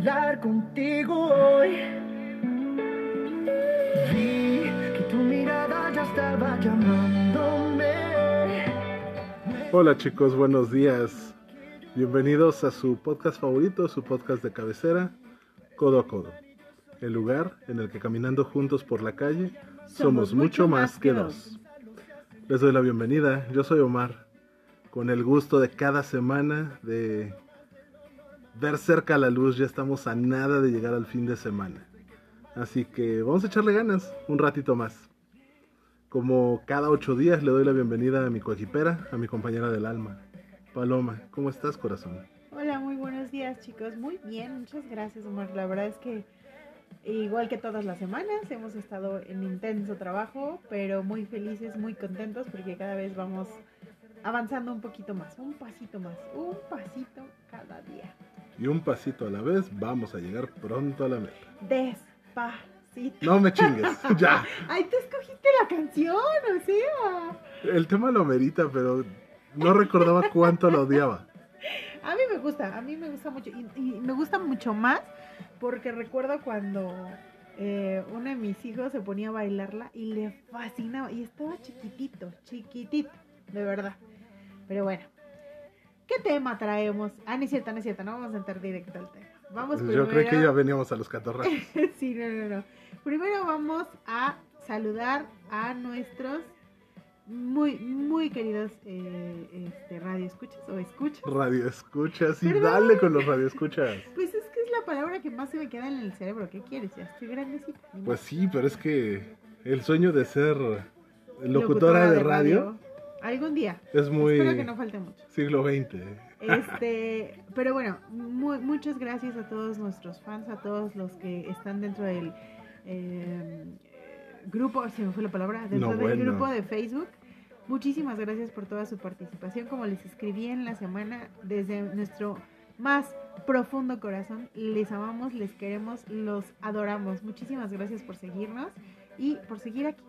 bailar contigo hoy. Vi que tu mirada ya estaba llamándome. Hola chicos, buenos días. Bienvenidos a su podcast favorito, su podcast de cabecera, Codo a Codo. El lugar en el que caminando juntos por la calle somos, mucho más que dos. Les doy la bienvenida, yo soy Omar, con el gusto de cada semana de ver cerca la luz, ya estamos a nada de llegar al fin de semana. Así que vamos a echarle ganas un ratito más. Como cada ocho días le doy la bienvenida a mi coejipera, a mi compañera del alma. Paloma, ¿cómo estás, corazón? Hola, muy buenos días, chicos. Muy bien, muchas gracias, Omar. La verdad es que, igual que todas las semanas, hemos estado en intenso trabajo, pero muy felices, muy contentos, porque cada vez vamos avanzando un poquito más, un pasito más, un pasito cada día. Y un pasito a la vez, vamos a llegar pronto a la meta. Despacito. No me chingues, ya. Ay, te escogiste la canción, o sea. El tema lo merita, pero no recordaba cuánto lo odiaba. A mí me gusta, a mí me gusta mucho. Y, y me gusta mucho más porque recuerdo cuando eh, uno de mis hijos se ponía a bailarla y le fascinaba. Y estaba chiquitito, chiquitito, de verdad. Pero bueno, ¿qué tema traemos? Ah, no es cierto, no es cierto, no vamos a entrar directo al tema. Vamos Yo primero. creo que ya veníamos a los catorrazos. sí, no, no, no. Primero vamos a saludar a nuestros muy, muy queridos eh, este, radio escuchas o escuchas. Radio escuchas y Perdón. dale con los radio escuchas. Pues es que es la palabra que más se me queda en el cerebro. ¿Qué quieres? Ya estoy grandecita. Pues sí, pero es que el sueño de ser locutora, de radio, Algún día. es muy Espero que no falte mucho. siglo XX. Este, pero bueno, mu- muchas gracias a todos nuestros fans, a todos los que están dentro del eh, grupo, se me fue la palabra, dentro No, del bueno. grupo de Facebook. Muchísimas gracias por toda su participación. Como les escribí en la semana, desde nuestro más profundo corazón, les amamos, les queremos, los adoramos. Muchísimas gracias por seguirnos y por seguir aquí.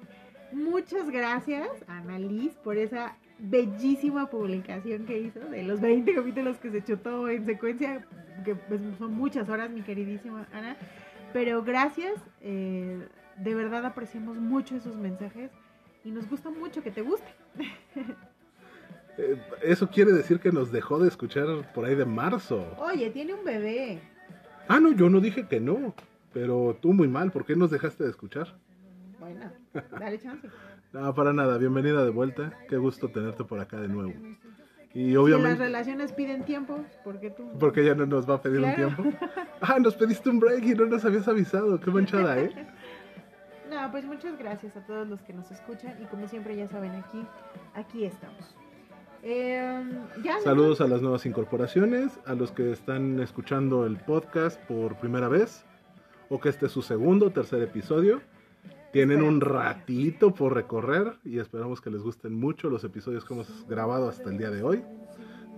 Muchas gracias a Annalise por esa bellísima publicación que hizo de los 20 capítulos que se chutó en secuencia, que pues, son muchas horas, mi queridísima Ana. Pero gracias, eh, de verdad apreciamos mucho esos mensajes y nos gusta mucho que te guste. Eh, Eso quiere decir que nos dejó de escuchar por ahí de marzo. Oye, tiene un bebé. Ah, no, yo no dije que no. Pero tú muy mal, ¿por qué nos dejaste de escuchar? Bueno, dale chance. No, para nada, bienvenida de vuelta. Qué gusto tenerte por acá de nuevo. Y Si las obviamente, relaciones piden tiempo, ¿por qué tú? porque ya no nos va a pedir Claro. un tiempo. Ah, nos pediste un break y no nos habías avisado. Qué manchada, ¿eh? No, pues muchas gracias a todos los que nos escuchan y como siempre ya saben aquí, aquí estamos. Eh, ya le- Saludos a las nuevas incorporaciones, a los que están escuchando el podcast por primera vez, o que este es su segundo o tercer episodio. Tienen un ratito por recorrer y esperamos que les gusten mucho los episodios que hemos grabado hasta el día de hoy.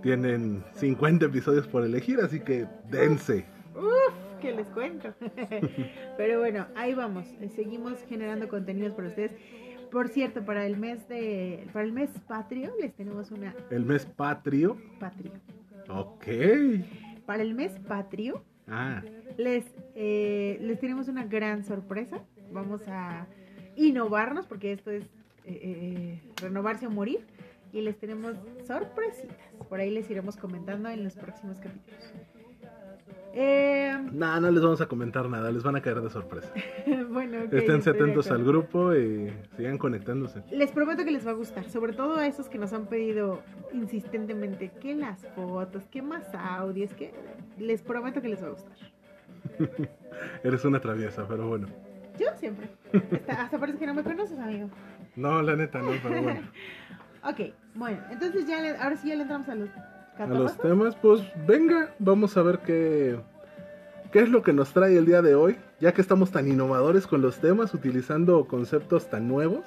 Tienen 50 episodios por elegir, así que dense. Uf, que les cuento. Pero bueno, ahí vamos. eh, Seguimos generando contenidos para ustedes. Por cierto, para el mes de para el mes patrio les tenemos una El mes patrio. patrio. Ok. Para el mes patrio Ah, les eh, les tenemos una gran sorpresa. Vamos a innovarnos porque esto es eh, eh, renovarse o morir y les tenemos sorpresitas. Por ahí les iremos comentando en los próximos capítulos. Eh, nada, no les vamos a comentar nada, les van a caer de sorpresa. bueno, ok, Estén atentos al grupo y sigan conectándose. Les prometo que les va a gustar, sobre todo a esos que nos han pedido insistentemente que las fotos, que más audios, que les prometo que les va a gustar. Eres una traviesa, pero bueno. Yo siempre. Hasta, hasta parece que no me conoces, amigo. No, la neta, no, pero bueno. Ok, bueno, entonces ya le- ahora sí ya le entramos a los A los temas, pues venga, vamos a ver qué, qué es lo que nos trae el día de hoy, ya que estamos tan innovadores con los temas, utilizando conceptos tan nuevos.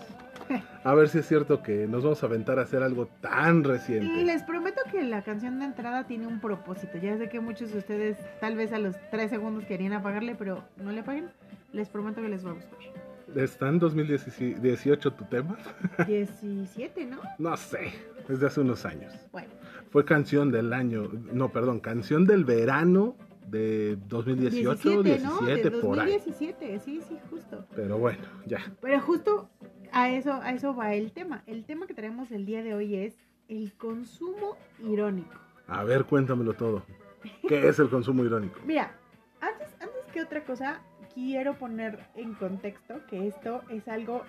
A ver si es cierto que nos vamos a aventar a hacer algo tan reciente. Les prometo que la canción de entrada tiene un propósito. Ya sé que muchos de ustedes tal vez a los tres segundos querían apagarle, pero no le apaguen. Les prometo que les va a gustar. ¿Está en 2018 tu tema? 17, ¿no? No sé, es de hace unos años. Bueno, Fue canción del año, no, perdón, canción del verano de 2018, 17, ¿no? 17, de por ahí. 2017, sí, sí, justo. Pero bueno, ya. Pero justo a eso, a eso va el tema. El tema que traemos el día de hoy es el consumo irónico. A ver, cuéntamelo todo. ¿Qué es el consumo irónico? Mira, antes, antes que otra cosa, quiero poner en contexto que esto es algo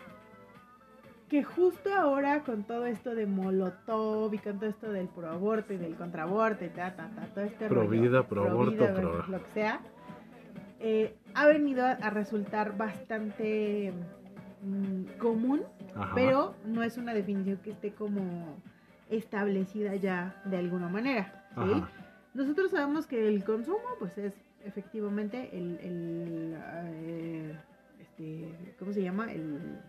que justo ahora con todo esto de Molotov y con todo esto del proaborto y del contraaborto y ta, ta, ta, todo este Pro rollo, vida, pro aborto, vida, pro- lo que sea, eh, ha venido a, resultar bastante mm, común, Ajá. pero no es una definición que esté como establecida ya de alguna manera. Nosotros sabemos que el consumo, pues es efectivamente el, el, eh, este, ¿cómo se llama? El,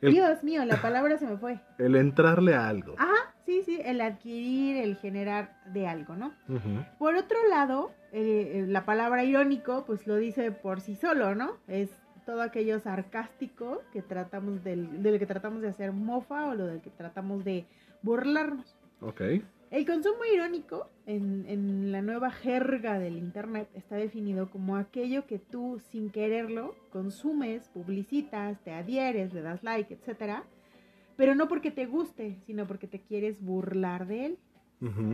El- Dios mío, la palabra se me fue. El entrarle a algo. Ajá, sí, sí, el adquirir, el generar de algo, ¿no? Por otro lado, eh, eh, la palabra irónico, pues lo dice por sí solo, ¿no? Es todo aquello sarcástico que tratamos del, del que tratamos de hacer mofa o lo del que tratamos de burlarnos. Ok. El consumo irónico en, en la nueva jerga del Internet está definido como aquello que tú sin quererlo consumes, publicitas, te adhieres, le das like, etcétera, pero no porque te guste, sino porque te quieres burlar de él.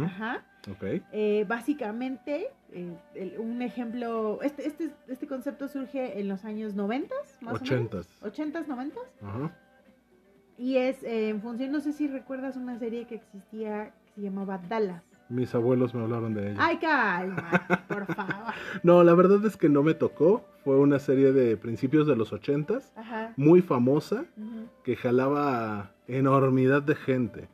Ajá. Ok. Eh, básicamente, eh, el- un ejemplo, este, este, este concepto surge en los años 90, más Ochentas. o menos. 80s, 90 Ajá. Y es eh, en función, no sé si recuerdas una serie que existía se llamaba Dallas. Mis abuelos me hablaron de ella. Ay, calma, por favor. No, la verdad es que no me tocó. Fue una serie de principios de los ochentas, Ajá. muy famosa, que jalaba enormidad de gente,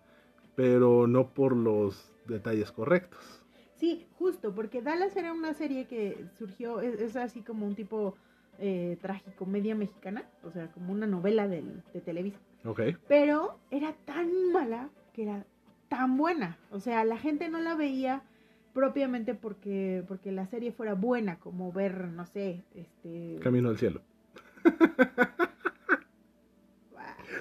pero no por los detalles correctos. Sí, justo, porque Dallas era una serie que surgió, es, es así como un tipo eh, tragicomedia mexicana, o sea, como una novela del- de Televisa. Ok. Pero era tan mala que era tan buena. O sea, la gente no la veía propiamente porque, porque la serie fuera buena, como ver, no sé, este... Camino al cielo.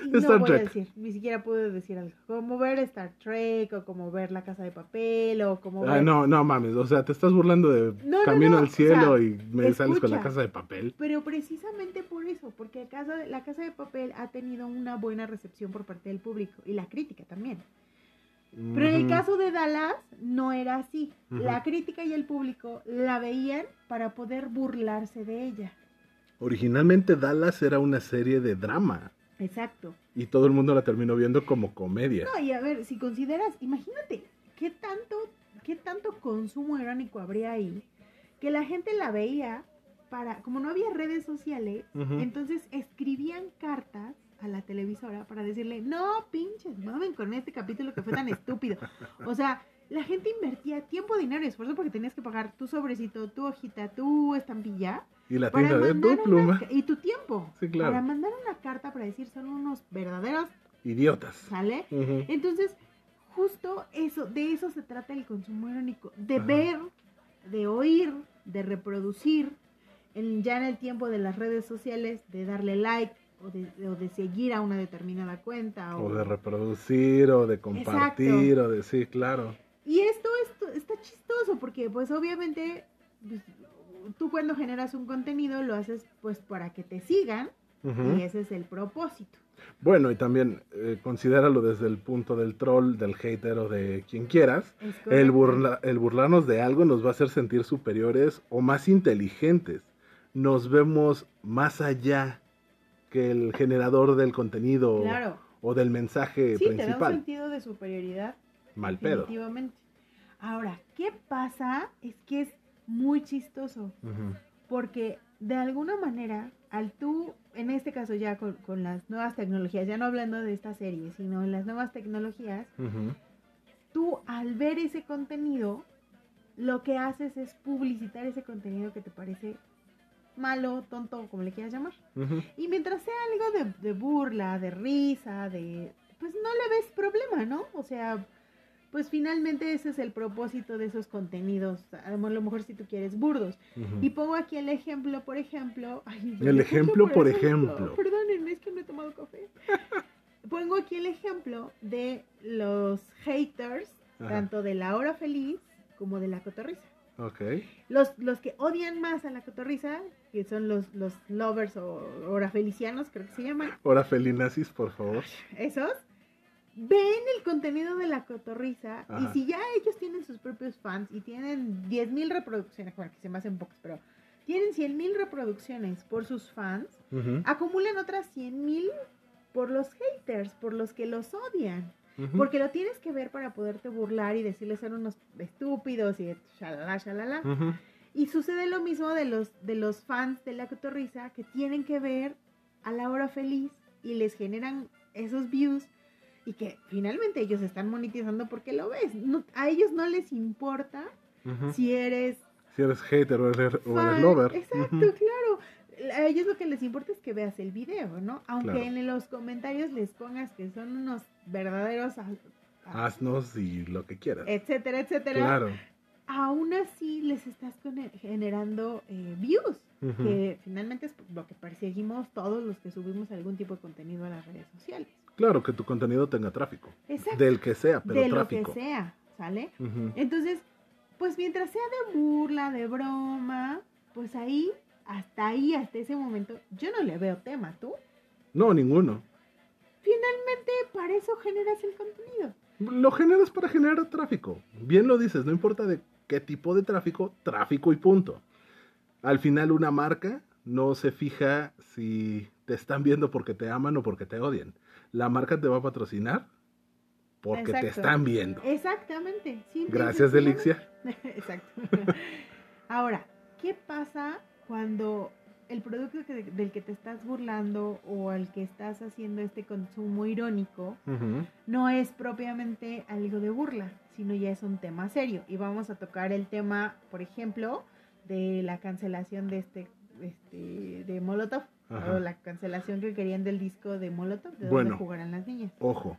no Star voy Trek. a decir, ni siquiera puedo decir algo. Como ver Star Trek, o como ver La Casa de Papel, o como ver... no, no mames. O sea, te estás burlando de No, no, Camino no, al o cielo sea, y me sales con la escucha. casa de papel. Pero precisamente por eso, porque casa la Casa de Papel ha tenido una buena recepción por parte del público y la crítica también. Pero en el caso de Dallas no era así. La crítica y el público la veían para poder burlarse de ella. Originalmente Dallas era una serie de drama Exacto. y todo el mundo la terminó viendo como comedia. No, y a ver, si consideras, imagínate, ¿qué tanto, qué tanto consumo irónico habría ahí? Que la gente la veía para, como no había redes sociales, entonces escribían cartas a la televisora para decirle, no, pinches, mamen con este capítulo que fue tan estúpido. O sea, la gente invertía tiempo, dinero y esfuerzo porque tenías que pagar tu sobrecito, tu hojita, tu estampilla. Y la Para de tu pluma. y tu tiempo. Sí, claro. Para mandar una carta para decir son unos verdaderos, Idiotas. ¿sale? Entonces, justo eso, de eso se trata el consumo irónico, de Ajá. ver, de oír, de reproducir, en, ya en el tiempo de las redes sociales, de darle like o de, o de seguir a una determinada cuenta. O, O de reproducir, o de compartir, o de sí, claro. Y esto, esto está chistoso porque pues obviamente pues, tú cuando generas un contenido lo haces pues para que te sigan y ese es el propósito. Bueno, y también eh, considéralo desde el punto del troll, del hater o de quien quieras. El, burla- el burlarnos de algo nos va a hacer sentir superiores o más inteligentes. Nos vemos más allá que el generador del contenido Claro. o del mensaje Sí, te da un principal. sentido de superioridad Mal pedo. Ahora, ¿qué pasa? Es que es muy chistoso, porque de alguna manera, al tú, en este caso ya con, con las nuevas tecnologías, ya no hablando de esta serie, sino en las nuevas tecnologías, tú al ver ese contenido, lo que haces es publicitar ese contenido que te parece malo, tonto, como le quieras llamar. Y mientras sea algo de, de burla, de risa, de... Pues no le ves problema, ¿no? O sea, pues finalmente ese es el propósito de esos contenidos. A lo mejor si tú quieres burdos. Y pongo aquí el ejemplo, por ejemplo... ay, El ejemplo, por ejemplo. Perdónenme, es que no he tomado café. pongo aquí el ejemplo de los haters, Ajá. tanto de la hora feliz como de la cotorriza. Ok. Los, los que odian más a la cotorriza, que son los, los lovers o orafelicianos, creo que se llaman, Ahora felinazis, por favor. esos, ven el contenido de la cotorriza y si ya ellos tienen sus propios fans y tienen 10.000 reproducciones, bueno, que se me hacen pocos, pero tienen 100.000 reproducciones por sus fans, acumulan otras 100.000 por los haters, por los que los odian. Porque lo tienes que ver para poderte burlar y decirles son unos estúpidos y shalala, shalala. Ujú. Y sucede lo mismo de los, de los fans de la cotorriza que tienen que ver a la hora feliz y les generan esos views y que finalmente ellos están monetizando porque lo ves. No- a ellos no les importa si eres Si eres hater o eres, o eres lover. Exacto, claro. A ellos lo que les importa es que veas el video, ¿no? Aunque Claro. en los comentarios les pongas que son unos verdaderos a- a- Haznos y lo que quieras. etcétera, etcétera. Claro. Aún así les estás con- generando eh, views. Que finalmente es lo que perseguimos todos los que subimos algún tipo de contenido a las redes sociales. Claro, que tu contenido tenga tráfico. Exacto. Del que sea, pero de tráfico. lo que sea, ¿sale? Entonces, pues mientras sea de burla, de broma, pues ahí, hasta ahí, hasta ese momento, yo no le veo tema, ¿tú? No, ninguno. Finalmente, para eso generas el contenido. Lo generas para generar tráfico. Bien lo dices, no importa de qué tipo de tráfico, tráfico y punto. Al final una marca no se fija si te están viendo porque te aman o porque te odian. La marca te va a patrocinar porque te están viendo. Exactamente. simple Gracias. Delixia. Exacto. Ahora, ¿qué pasa cuando el producto que- del que te estás burlando o al que estás haciendo este consumo irónico no es propiamente algo de burla, sino ya es un tema serio? Y vamos a tocar el tema, por ejemplo, de la cancelación de este, este de Molotov Ajá. o la cancelación que querían del disco de Molotov, de Bueno. donde jugarán las niñas. Ojo,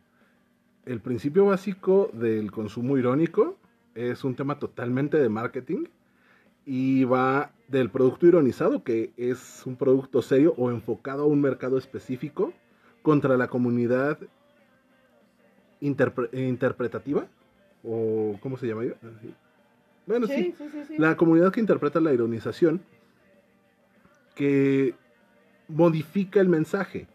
el principio básico del consumo irónico es un tema totalmente de marketing y va del producto ironizado, que es un producto serio o enfocado a un mercado específico, contra la comunidad interpre- interpretativa, o ¿cómo se llama? Así. Bueno, sí, sí, sí, sí. la comunidad que interpreta la ironización, que modifica el mensaje.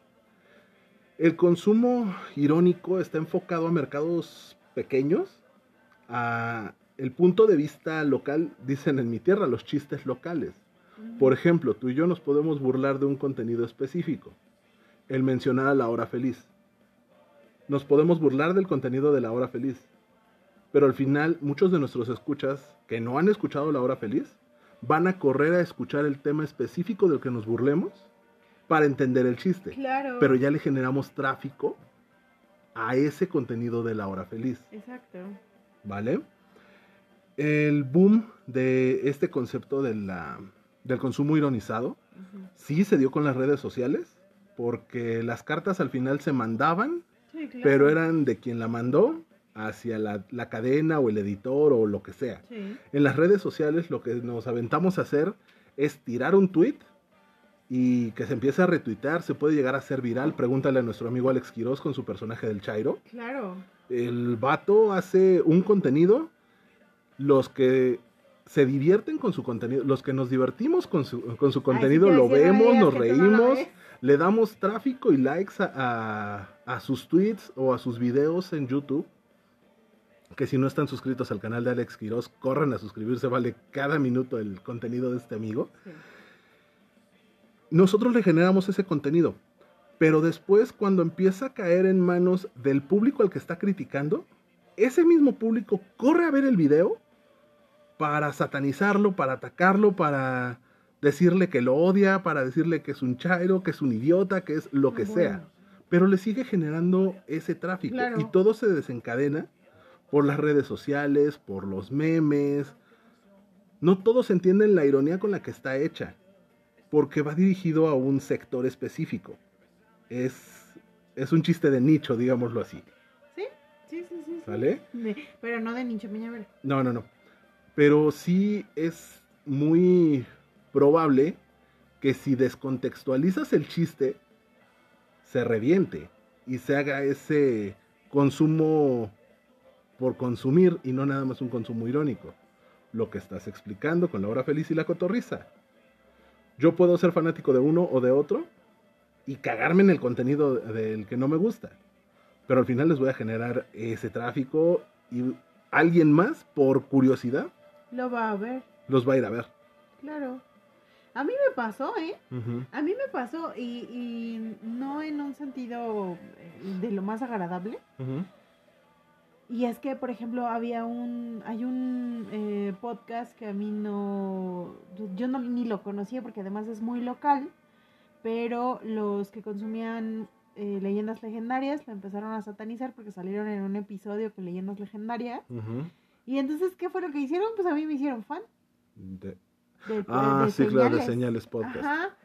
El consumo irónico está enfocado a mercados pequeños, a el punto de vista local, dicen en mi tierra, los chistes locales. Por ejemplo, tú y yo nos podemos burlar de un contenido específico, el mencionar a la hora feliz. Nos podemos burlar del contenido de la hora feliz, pero al final muchos de nuestros escuchas que no han escuchado la hora feliz van a correr a escuchar el tema específico del que nos burlemos para entender el chiste. Claro. Pero ya le generamos tráfico a ese contenido de la hora feliz. Exacto. ¿Vale? El boom de este concepto de la- del consumo ironizado sí se dio con las redes sociales, porque las cartas al final se mandaban, Sí, claro. pero eran de quien la mandó hacia la, la cadena o el editor o lo que sea. Sí. En las redes sociales lo que nos aventamos a hacer es tirar un tweet y que se empiece a retuitear, se puede llegar a ser viral. Pregúntale a nuestro amigo Alex Quiroz con su personaje del Chairo. Claro. El vato hace un contenido, los que se divierten con su contenido, los que nos divertimos con su, con su contenido, Ay, sí, lo vemos, nos reímos, le damos tráfico y likes a, a- a sus tweets o a sus videos en YouTube. Que si no están suscritos al canal de Alex Quiroz, corran a suscribirse, vale cada minuto el contenido de este amigo. Sí. Nosotros le generamos ese contenido, pero después cuando empieza a caer en manos del público al que está criticando, ese mismo público corre a ver el video para satanizarlo, para atacarlo, para decirle que lo odia, para decirle que es un chairo, que es un idiota, que es lo que Bueno. sea. Pero le sigue generando ese tráfico Claro. y todo se desencadena por las redes sociales, por los memes. No todos entienden la ironía con la que está hecha, porque va dirigido a un sector específico. Es, es un chiste de nicho, digámoslo así. Sí, sí, sí, sí. ¿Sale? De- pero no de nicho Peñavera. No, no, no. Pero sí es muy probable que si descontextualizas el chiste, se reviente y se haga ese consumo por consumir y no nada más un consumo irónico. lo que estás explicando con la hora feliz y la cotorriza. Yo puedo ser fanático de uno o de otro y cagarme en el contenido del que no me gusta. Pero al final les voy a generar ese tráfico y alguien más, por curiosidad, Lo va a ver, los va a ir a ver. claro. A mí me pasó, ¿eh? A mí me pasó y, y no en un sentido eh, de lo más agradable. Y es que, por ejemplo, había un, hay un eh, podcast que a mí no, yo no, ni lo conocía porque además es muy local, pero los que consumían eh, leyendas legendarias lo empezaron a satanizar porque salieron en un episodio con leyendas legendarias. Y entonces, ¿qué fue lo que hicieron? Pues a mí me hicieron fan. De- De, Ah, de sí, claro, de señales. podcast. Ajá.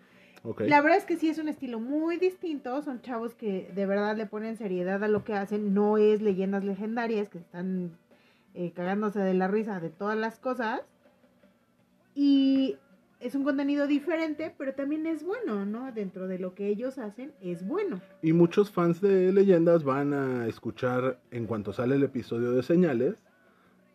La verdad es que sí es un estilo muy distinto. Son chavos que de verdad le ponen seriedad a lo que hacen. No es leyendas legendarias que están eh, cagándose de la risa de todas las cosas. Y es un contenido diferente, pero también es bueno, ¿no? Dentro de lo que ellos hacen, es bueno. Y muchos fans de leyendas van a escuchar en cuanto sale el episodio de señales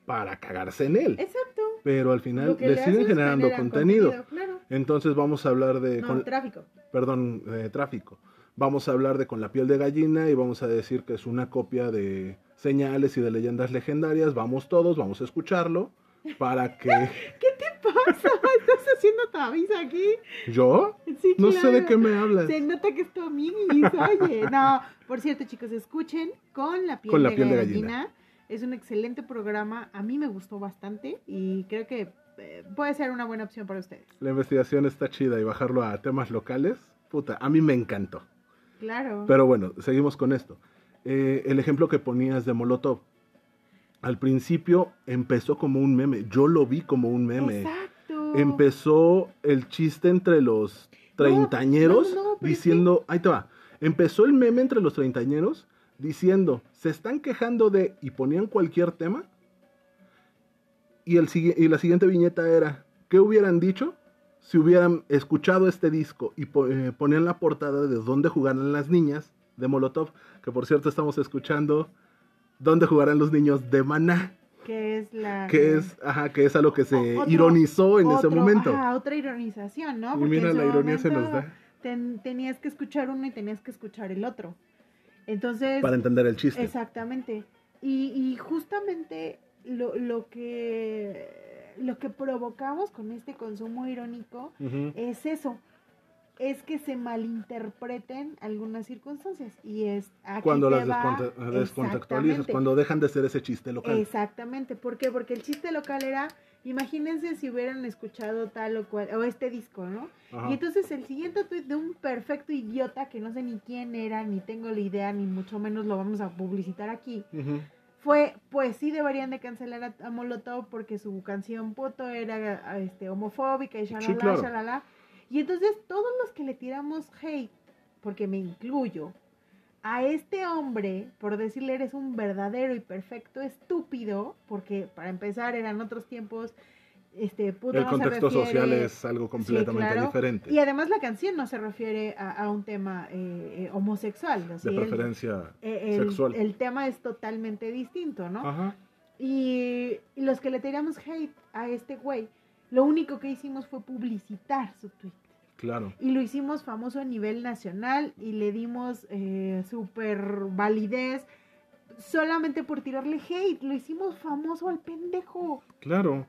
para cagarse en él. Exacto. Pero al final le le siguen generando genera contenido. Claro. Entonces vamos a hablar de... No, con- tráfico. perdón, de tráfico. Vamos a hablar de Con la piel de gallina y vamos a decir que es una copia de señales y de leyendas legendarias. Vamos todos, vamos a escucharlo para que ¿Qué te pasa? ¿Estás haciendo tabiza aquí? yo Sí, no sé de claro. qué me hablas. Se nota que es tu amiguis, oye. No, por cierto, chicos, escuchen con la piel, Con la de, piel de gallina. Es un excelente programa. A mí me gustó bastante y creo que eh, puede ser una buena opción para ustedes. La investigación está chida y bajarlo a temas locales, puta, a mí me encantó. Claro. Pero bueno, seguimos con esto. Eh, el ejemplo que ponías de Molotov. Al principio empezó como un meme. Yo lo vi como un meme. Exacto. Empezó el chiste entre los treintañeros no, no, diciendo, ahí te va. Empezó el meme entre los treintañeros diciendo, se están quejando de y ponían cualquier tema. Y, el, y la siguiente viñeta era, ¿qué hubieran dicho si hubieran escuchado este disco y eh, ponían la portada de dónde jugarán las niñas de Molotov? Que por cierto estamos escuchando dónde jugarán los niños de Maná, Que es la. que es, ajá, que es a lo que se otro- ironizó en ese momento. ajá, otra ironización, ¿no? Y Porque mira, en la ironía se nos da ten- tenías que escuchar uno y tenías que escuchar el otro. Entonces. para entender el chiste. Exactamente. Y, y justamente lo, lo que lo que provocamos con este consumo irónico es eso. Es que se malinterpreten algunas circunstancias. Y es aquí Cuando las descontextualizas, cuando dejan de ser ese chiste local. Exactamente. ¿Por qué? Porque el chiste local era, imagínense si hubieran escuchado tal o cual, o este disco, ¿no? Ajá. Y entonces el siguiente tuit de un perfecto idiota que no sé ni quién era, ni tengo la idea, ni mucho menos lo vamos a publicitar aquí, fue, pues sí deberían de cancelar a, a Molotov porque su canción Poto era a, este, homofóbica y shalala, claro. shalala. Y entonces todos los que le tiramos hate, porque me incluyo, a este hombre, por decirle eres un verdadero y perfecto estúpido, porque para empezar eran otros tiempos, este, puto El no se contexto refiere- social es algo completamente claro. diferente. y además la canción no se refiere a, a un tema eh, eh, homosexual. así, de preferencia eh, el, sexual. el tema es totalmente distinto, ¿no? Ajá. Y, y los que le tiramos hate a este güey, lo único que hicimos fue publicitar su tweet. Claro. Y lo hicimos famoso a nivel nacional y le dimos eh, súper validez solamente por tirarle hate. Lo hicimos famoso al pendejo. Claro.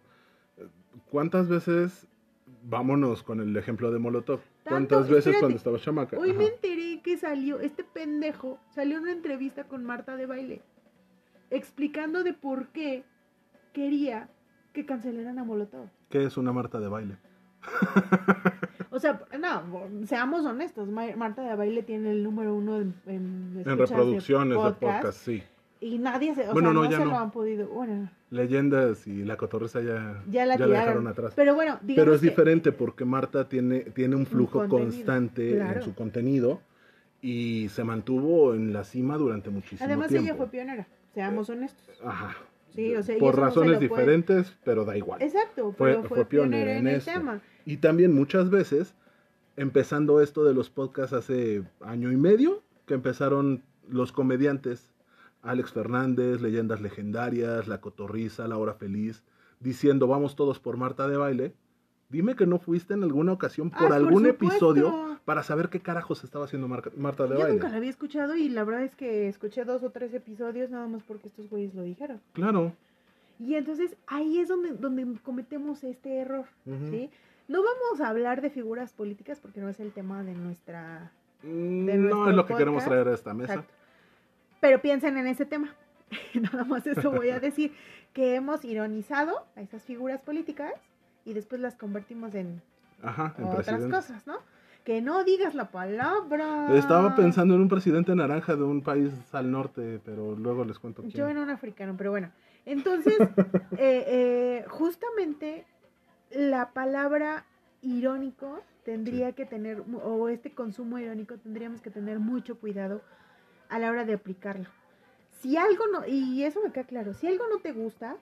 ¿Cuántas veces, vámonos con el ejemplo de Molotov, Tanto, cuántas veces espérate. cuando estaba chamaca? Hoy Ajá. me enteré que salió, este pendejo salió en una entrevista con Marta de Baile, explicando de por qué quería que cancelaran a Molotov. ¿Qué es una Marta de baile? O sea, no, seamos honestos, Ma- Marta de Baile tiene el número uno en, en, En escuchas reproducciones de podcast, podcast, sí. Y nadie se, o Bueno, sea, no, no, ya se no. lo han podido, bueno, Leyendas y la cotorreza ya, ya la ya dejaron atrás. Pero bueno, Pero es que- diferente porque Marta tiene, tiene un flujo constante claro. en su contenido y se mantuvo en la cima durante muchísimo Además tiempo. ella fue pionera, seamos honestos. Ajá. Sí, o sea, Por razones puede- diferentes, pero da igual. Exacto, Fue- pero fue, fue pionera pionera en, en el esto. tema. Y también muchas veces, empezando esto de los podcasts hace año y medio, que empezaron los comediantes, Alex Fernández, Leyendas Legendarias, La Cotorriza, La Hora Feliz, diciendo vamos todos por Marta de baile, dime que no fuiste en alguna ocasión por Ah, algún episodio para saber qué carajos estaba haciendo Mar- Marta de Yo baile. nunca la había escuchado y la verdad es que escuché dos o tres episodios nada más porque estos güeyes lo dijeron. Claro. Y entonces ahí es donde, donde cometemos este error. ¿sí? No vamos a hablar de figuras políticas porque no es el tema de nuestra... Mm, de no es lo que queremos traer a esta mesa. Exacto. Pero piensen en ese tema. Nada más eso voy a decir, que hemos ironizado a esas figuras políticas y después las convertimos en Ajá, en otras presidente. cosas, ¿no? Que no digas la palabra. Estaba pensando en un presidente naranja de un país al norte, pero luego les cuento quién. Yo en un africano, pero bueno. Entonces, eh, eh, justamente la palabra irónico tendría que tener, o este consumo irónico tendríamos que tener mucho cuidado a la hora de aplicarlo. Si algo no, y eso me queda claro, si algo no te gusta,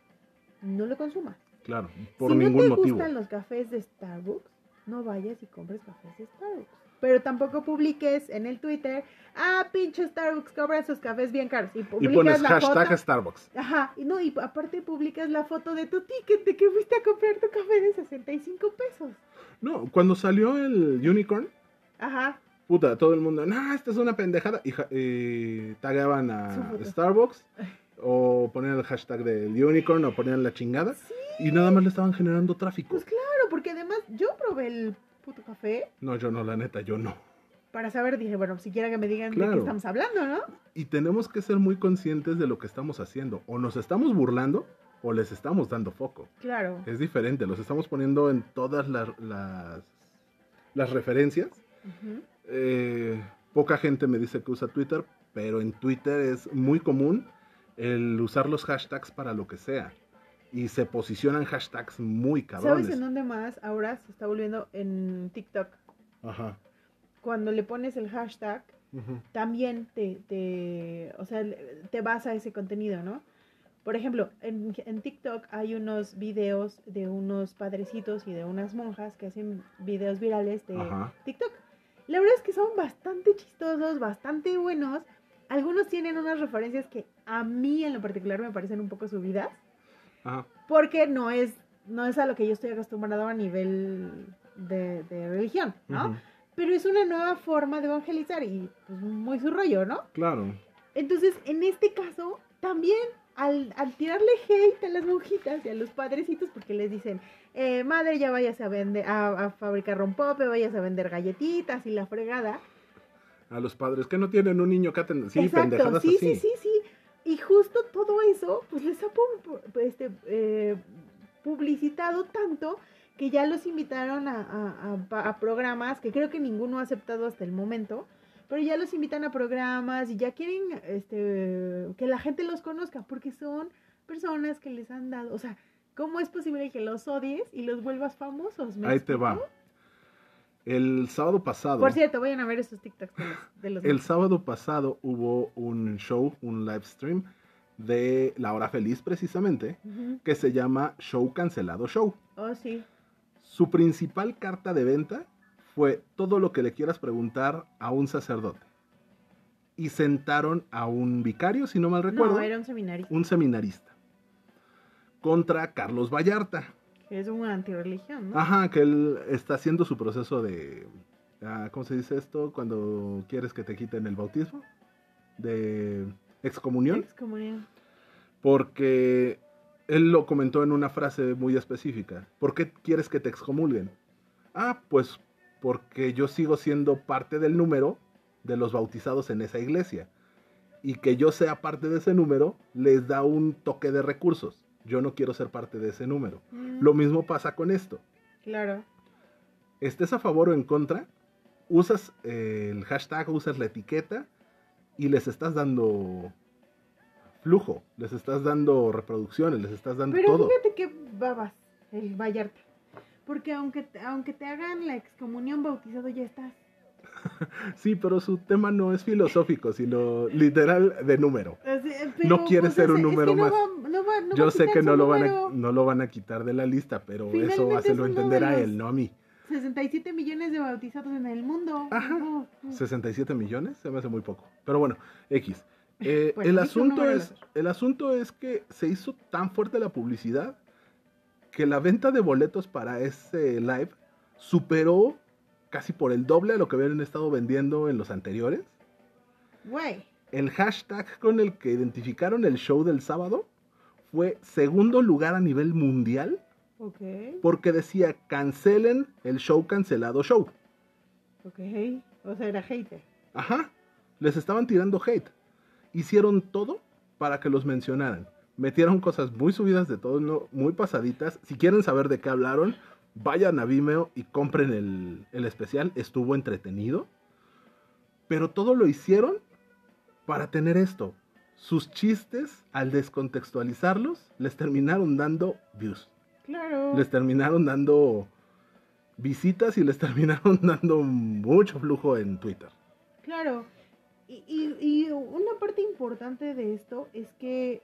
no lo consumas. Claro, por si ningún no te motivo. gustan los cafés de Starbucks, no vayas y compres cafés de Starbucks. Pero tampoco publiques en el Twitter, ah, pinche Starbucks cobra sus cafés bien caros. Y Y publicas pones la hashtag foto. Starbucks. Ajá, y no, y aparte publicas la foto de tu ticket de que fuiste a comprar tu café de 65 pesos. No, cuando salió el Unicorn, Ajá, puta, todo el mundo, no, esta es una pendejada. Y, y Su a. Starbucks, o ponían el hashtag del Unicorn, o ponían la chingada. Y nada más le estaban generando tráfico. pues claro, porque además yo probé el puto café No, yo no, la neta, yo no. para saber, dije, bueno, siquiera que me digan de qué estamos hablando, ¿no? Y tenemos que ser muy conscientes de lo que estamos haciendo. O nos estamos burlando, o les estamos dando foco. Claro. Es diferente, los estamos poniendo en todas las, las, las referencias. Eh, poca gente me dice que usa Twitter, pero en Twitter es muy común el usar los hashtags para lo que sea. Y se posicionan hashtags muy ¿Sabes cabrones. en dónde más ahora se está volviendo en TikTok? Ajá. Cuando le pones el hashtag, también te, te, o sea, te vas a ese contenido, ¿no? Por ejemplo, en, en TikTok hay unos videos de unos padrecitos y de unas monjas que hacen videos virales de Ajá. TikTok. La verdad es que son bastante chistosos, bastante buenos. Algunos tienen unas referencias que a mí en lo particular me parecen un poco subidas, Ajá. porque no es, no es a lo que yo estoy acostumbrado a nivel de, de religión, ¿no? Pero es una nueva forma de evangelizar y pues muy su rollo, ¿no? Claro. Entonces, en este caso, también al, al tirarle hate a las monjitas y a los padrecitos, porque les dicen, eh, madre, ya vayas a vender, a, a fabricar rompope, vayas a vender galletitas y la fregada. A los padres que no tienen un niño que aten- Sí, Exacto, pendejadas sí, así. sí, sí, sí. Justo todo eso, pues les ha este, eh, publicitado tanto que ya los invitaron a, a- a pa- a programas que creo que ninguno ha aceptado hasta el momento, pero ya los invitan a programas y ya quieren este, que la gente los conozca porque son personas que les han dado, o sea, ¿cómo es posible que los odies y los vuelvas famosos? ¿Me Ahí te va. El sábado pasado. Por cierto, vayan a ver esos TikToks de los... De los El sábado pasado hubo un show, un live stream de La Hora Feliz precisamente, que se llama Show Cancelado Show. Oh, sí. Su principal carta de venta fue todo lo que le quieras preguntar a un sacerdote. Y sentaron a un vicario, si no mal recuerdo, No, era un seminario. un seminarista, contra Carlos Vallarta. Que es una antirreligión, ¿no? Ajá, que él está haciendo su proceso de... ah, ¿Cómo se dice esto? Cuando quieres que te quiten el bautismo. De excomunión. Excomunión. Porque él lo comentó en una frase muy específica. ¿Por qué quieres que te excomulguen? Ah, pues porque yo sigo siendo parte del número de los bautizados en esa iglesia. Y que yo sea parte de ese número les da un toque de recursos. Yo no quiero ser parte de ese número. Mm, Lo mismo pasa con esto. Claro. Estés a favor o en contra, usas el hashtag, usas la etiqueta y les estás dando flujo, les estás dando reproducciones, les estás dando Pero todo. fíjate que babas el Vallarta. Porque aunque, aunque te hagan la excomunión bautizado, ya estás. Sí, pero su tema no es filosófico, sino literal de número. O sea, No quiere ser un es que número no más. va- no va- no Yo sé que no lo, van a, número. no lo van a quitar de la lista, pero eso Finalmente hácelo es uno entender de a él, no a mí. 67 millones de bautizados en el mundo. Ajá. No, no. 67 millones, se me hace muy poco. Pero bueno, X. Eh, el, asunto es, el asunto es que se hizo tan fuerte la publicidad que la venta de boletos para ese live superó casi por el doble de lo que habían estado vendiendo en los anteriores. Güey. El hashtag con el que identificaron el show del sábado fue segundo lugar a nivel mundial Porque decía cancelen el show cancelado show. Ok. O sea, era hater. Ajá, les estaban tirando hate. Hicieron todo para que los mencionaran. Metieron cosas muy subidas de tono, muy pasaditas. Si quieren saber de qué hablaron, vayan a Vimeo y compren el, el especial. Estuvo entretenido. Pero todo lo hicieron para tener esto. Sus chistes, al descontextualizarlos, les terminaron dando views. Claro. Les terminaron dando visitas y les terminaron dando mucho flujo en Twitter. Claro. Y, y, y una parte importante de esto es que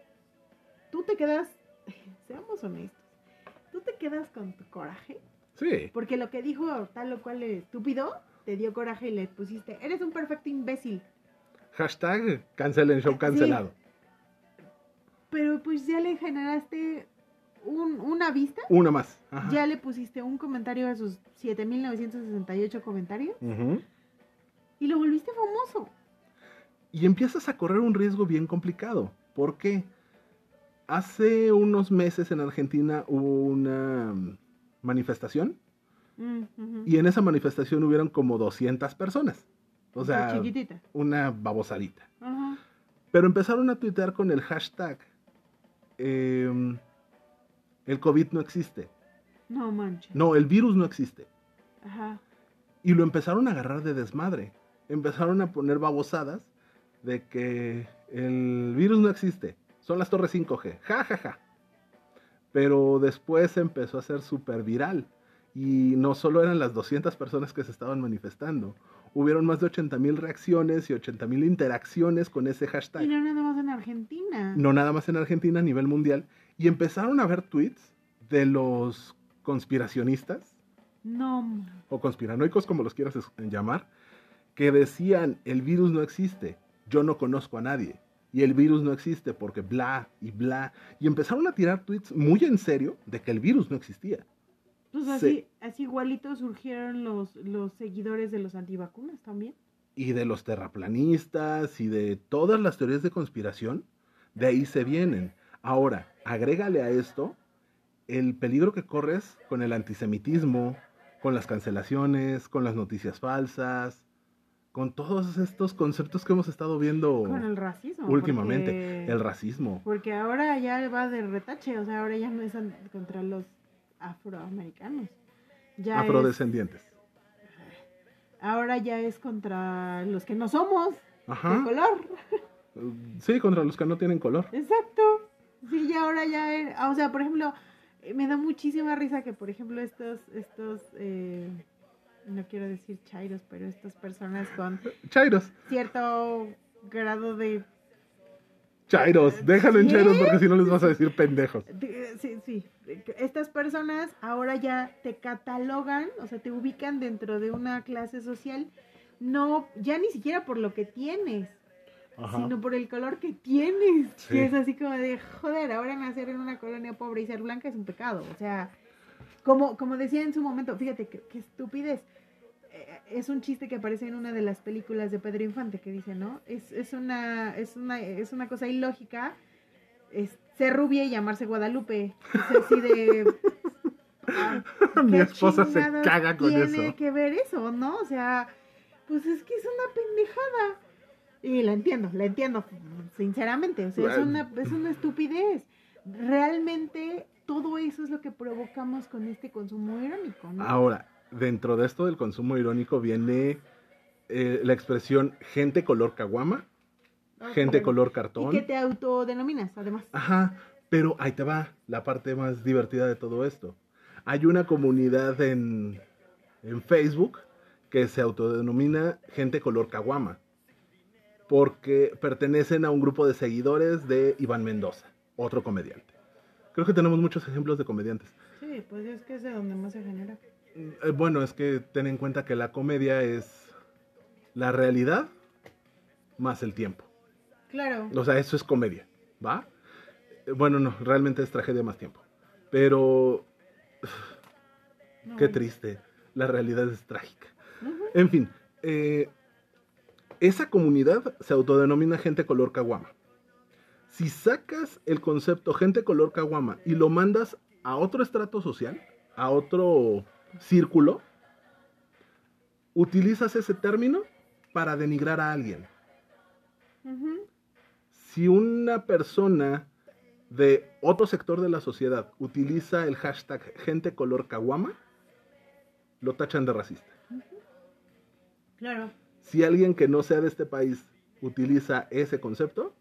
tú te quedas, seamos honestos, tú te quedas con tu coraje, Sí. porque lo que dijo tal o cual estúpido te dio coraje y le pusiste, eres un perfecto imbécil. Hashtag cancelen show cancelado. Pero pues ya le generaste un, una vista, Una más. Ajá. ya le pusiste un comentario a sus 7.968 comentarios Ujú. y lo volviste famoso. Y empiezas a correr un riesgo bien complicado. ¿Por qué? Hace unos meses en Argentina hubo una manifestación Mm, y en esa manifestación hubieron como 200 personas. O sea, chiquitita. una babosadita. Pero empezaron a tuitear con el hashtag em, el COVID no existe. No manches. No, el virus no existe. Ajá. Y lo empezaron a agarrar de desmadre. Empezaron a poner babosadas de que el virus no existe. Son las torres 5G. Ja, ja, ja. Pero después empezó a ser súper viral. Y no solo eran las 200 personas que se estaban manifestando. Hubieron más de 80 mil reacciones y 80 mil interacciones con ese hashtag. Y no nada más en Argentina. No nada más en Argentina, a nivel mundial. Y empezaron a ver tweets de los conspiracionistas No. o conspiranoicos, como los quieras llamar, que decían, el virus no existe, yo no conozco a nadie, y el virus no existe porque bla y bla, y empezaron a tirar tweets muy en serio de que el virus no existía. Pues Sí. así, así igualito surgieron los, los seguidores de los antivacunas también. Y de los terraplanistas y de todas las teorías de conspiración, de ahí se vienen. Ahora, agrégale a esto el peligro que corres con el antisemitismo, con las cancelaciones, con las noticias falsas, con todos estos conceptos que hemos estado viendo Con el racismo. últimamente. porque- El racismo. Porque ahora ya va de retache, o sea, ahora ya no es contra los afroamericanos. Ya es- Afrodescendientes. ahora ya es contra los que no somos de Ajá. color. Sí, contra los que no tienen color. Exacto. Sí, ya ahora ya, es- o sea, por ejemplo, eh, me da muchísima risa que, por ejemplo, estos, estos, eh, no quiero decir chairos, pero estas personas con Chairos. cierto grado de, Chairos. Déjalo en chairos porque si no les vas a decir pendejos. de- sí, sí, estas personas ahora ya te catalogan, o sea, te ubican dentro de una clase social, no, ya ni siquiera por lo que tienes, Ajá. sino por el color que tienes. Sí. Que es así como de, joder, ahora nacer en una colonia pobre y ser blanca es un pecado. O sea, como, como decía en su momento, fíjate qué, qué estupidez. Eh, Es un chiste que aparece en una de las películas de Pedro Infante que dice, ¿no? Es, es, una, es, una, es una cosa ilógica es ser rubia y llamarse Guadalupe. Es así de... ah, Mi ¿qué esposa se caga con tiene eso. que ver eso, ¿no? O sea, pues es que es una pendejada. Y la entiendo, la entiendo, sinceramente. O sea, es una, es una estupidez. Realmente todo eso es lo que provocamos con este consumo irónico, ¿no? Ahora, dentro de esto del consumo irónico viene eh, la expresión gente color caguama, gente Ok. color Y cartón. que te autodenominas, además. Ajá, pero ahí te va la parte más divertida de todo esto. Hay una comunidad en, en Facebook que se autodenomina gente color caguama, porque pertenecen a un grupo de seguidores de Iván Mendoza, otro comediante. Creo que tenemos muchos ejemplos de comediantes. Sí, pues es que es de donde más se genera. Eh, Bueno, es que ten en cuenta que la comedia es la realidad más el tiempo. Claro. O sea, eso es comedia, ¿va? Eh, Bueno, no, realmente es tragedia más tiempo. Pero No, Qué güey. triste. La realidad es trágica. Ujú. En fin, eh, esa comunidad se autodenomina gente color caguama. Si sacas el concepto gente color caguama y lo mandas a otro estrato social, a otro círculo, utilizas ese término para denigrar a alguien. Si una persona de otro sector de la sociedad utiliza el hashtag gente color caguama, lo tachan de racista. Claro. Si alguien que no sea de este país utiliza ese concepto,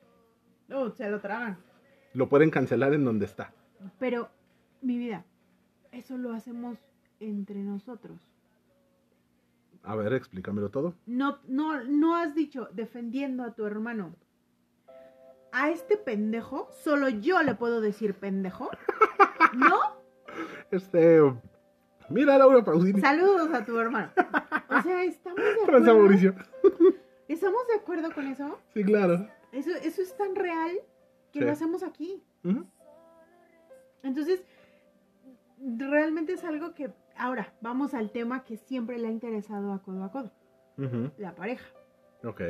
Oh, se lo tragan. lo pueden cancelar en donde está. Pero, mi vida, eso lo hacemos entre nosotros. A ver, explícamelo todo. No, no, no has dicho defendiendo a tu hermano. A este pendejo, solo yo le puedo decir pendejo. ¿No? Este. Mira, Laura Pausini. Saludos a tu hermano. O sea, estamos de acuerdo. Mauricio. ¿Estamos de acuerdo con eso? Sí, claro. Eso, eso es tan real que Sí. lo hacemos aquí. Entonces, realmente es algo que. Ahora, vamos al tema que siempre le ha interesado a codo a codo: la pareja. Ok.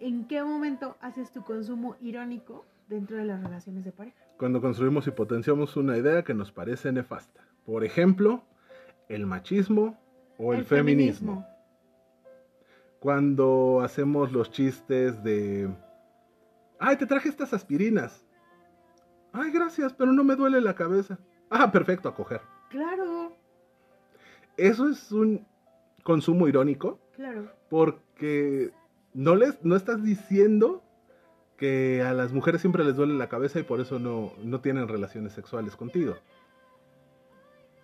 ¿En qué momento haces tu consumo irónico dentro de las relaciones de pareja? Cuando construimos y potenciamos una idea que nos parece nefasta. Por ejemplo, el machismo o el, feminismo. Cuando hacemos los chistes de... Ay, te traje estas aspirinas. Ay, gracias, pero no me duele la cabeza. Ah, perfecto, a coger. Claro, Eso es un consumo irónico claro. porque no les no estás diciendo que a las mujeres siempre les duele la cabeza y por eso no, no tienen relaciones sexuales contigo.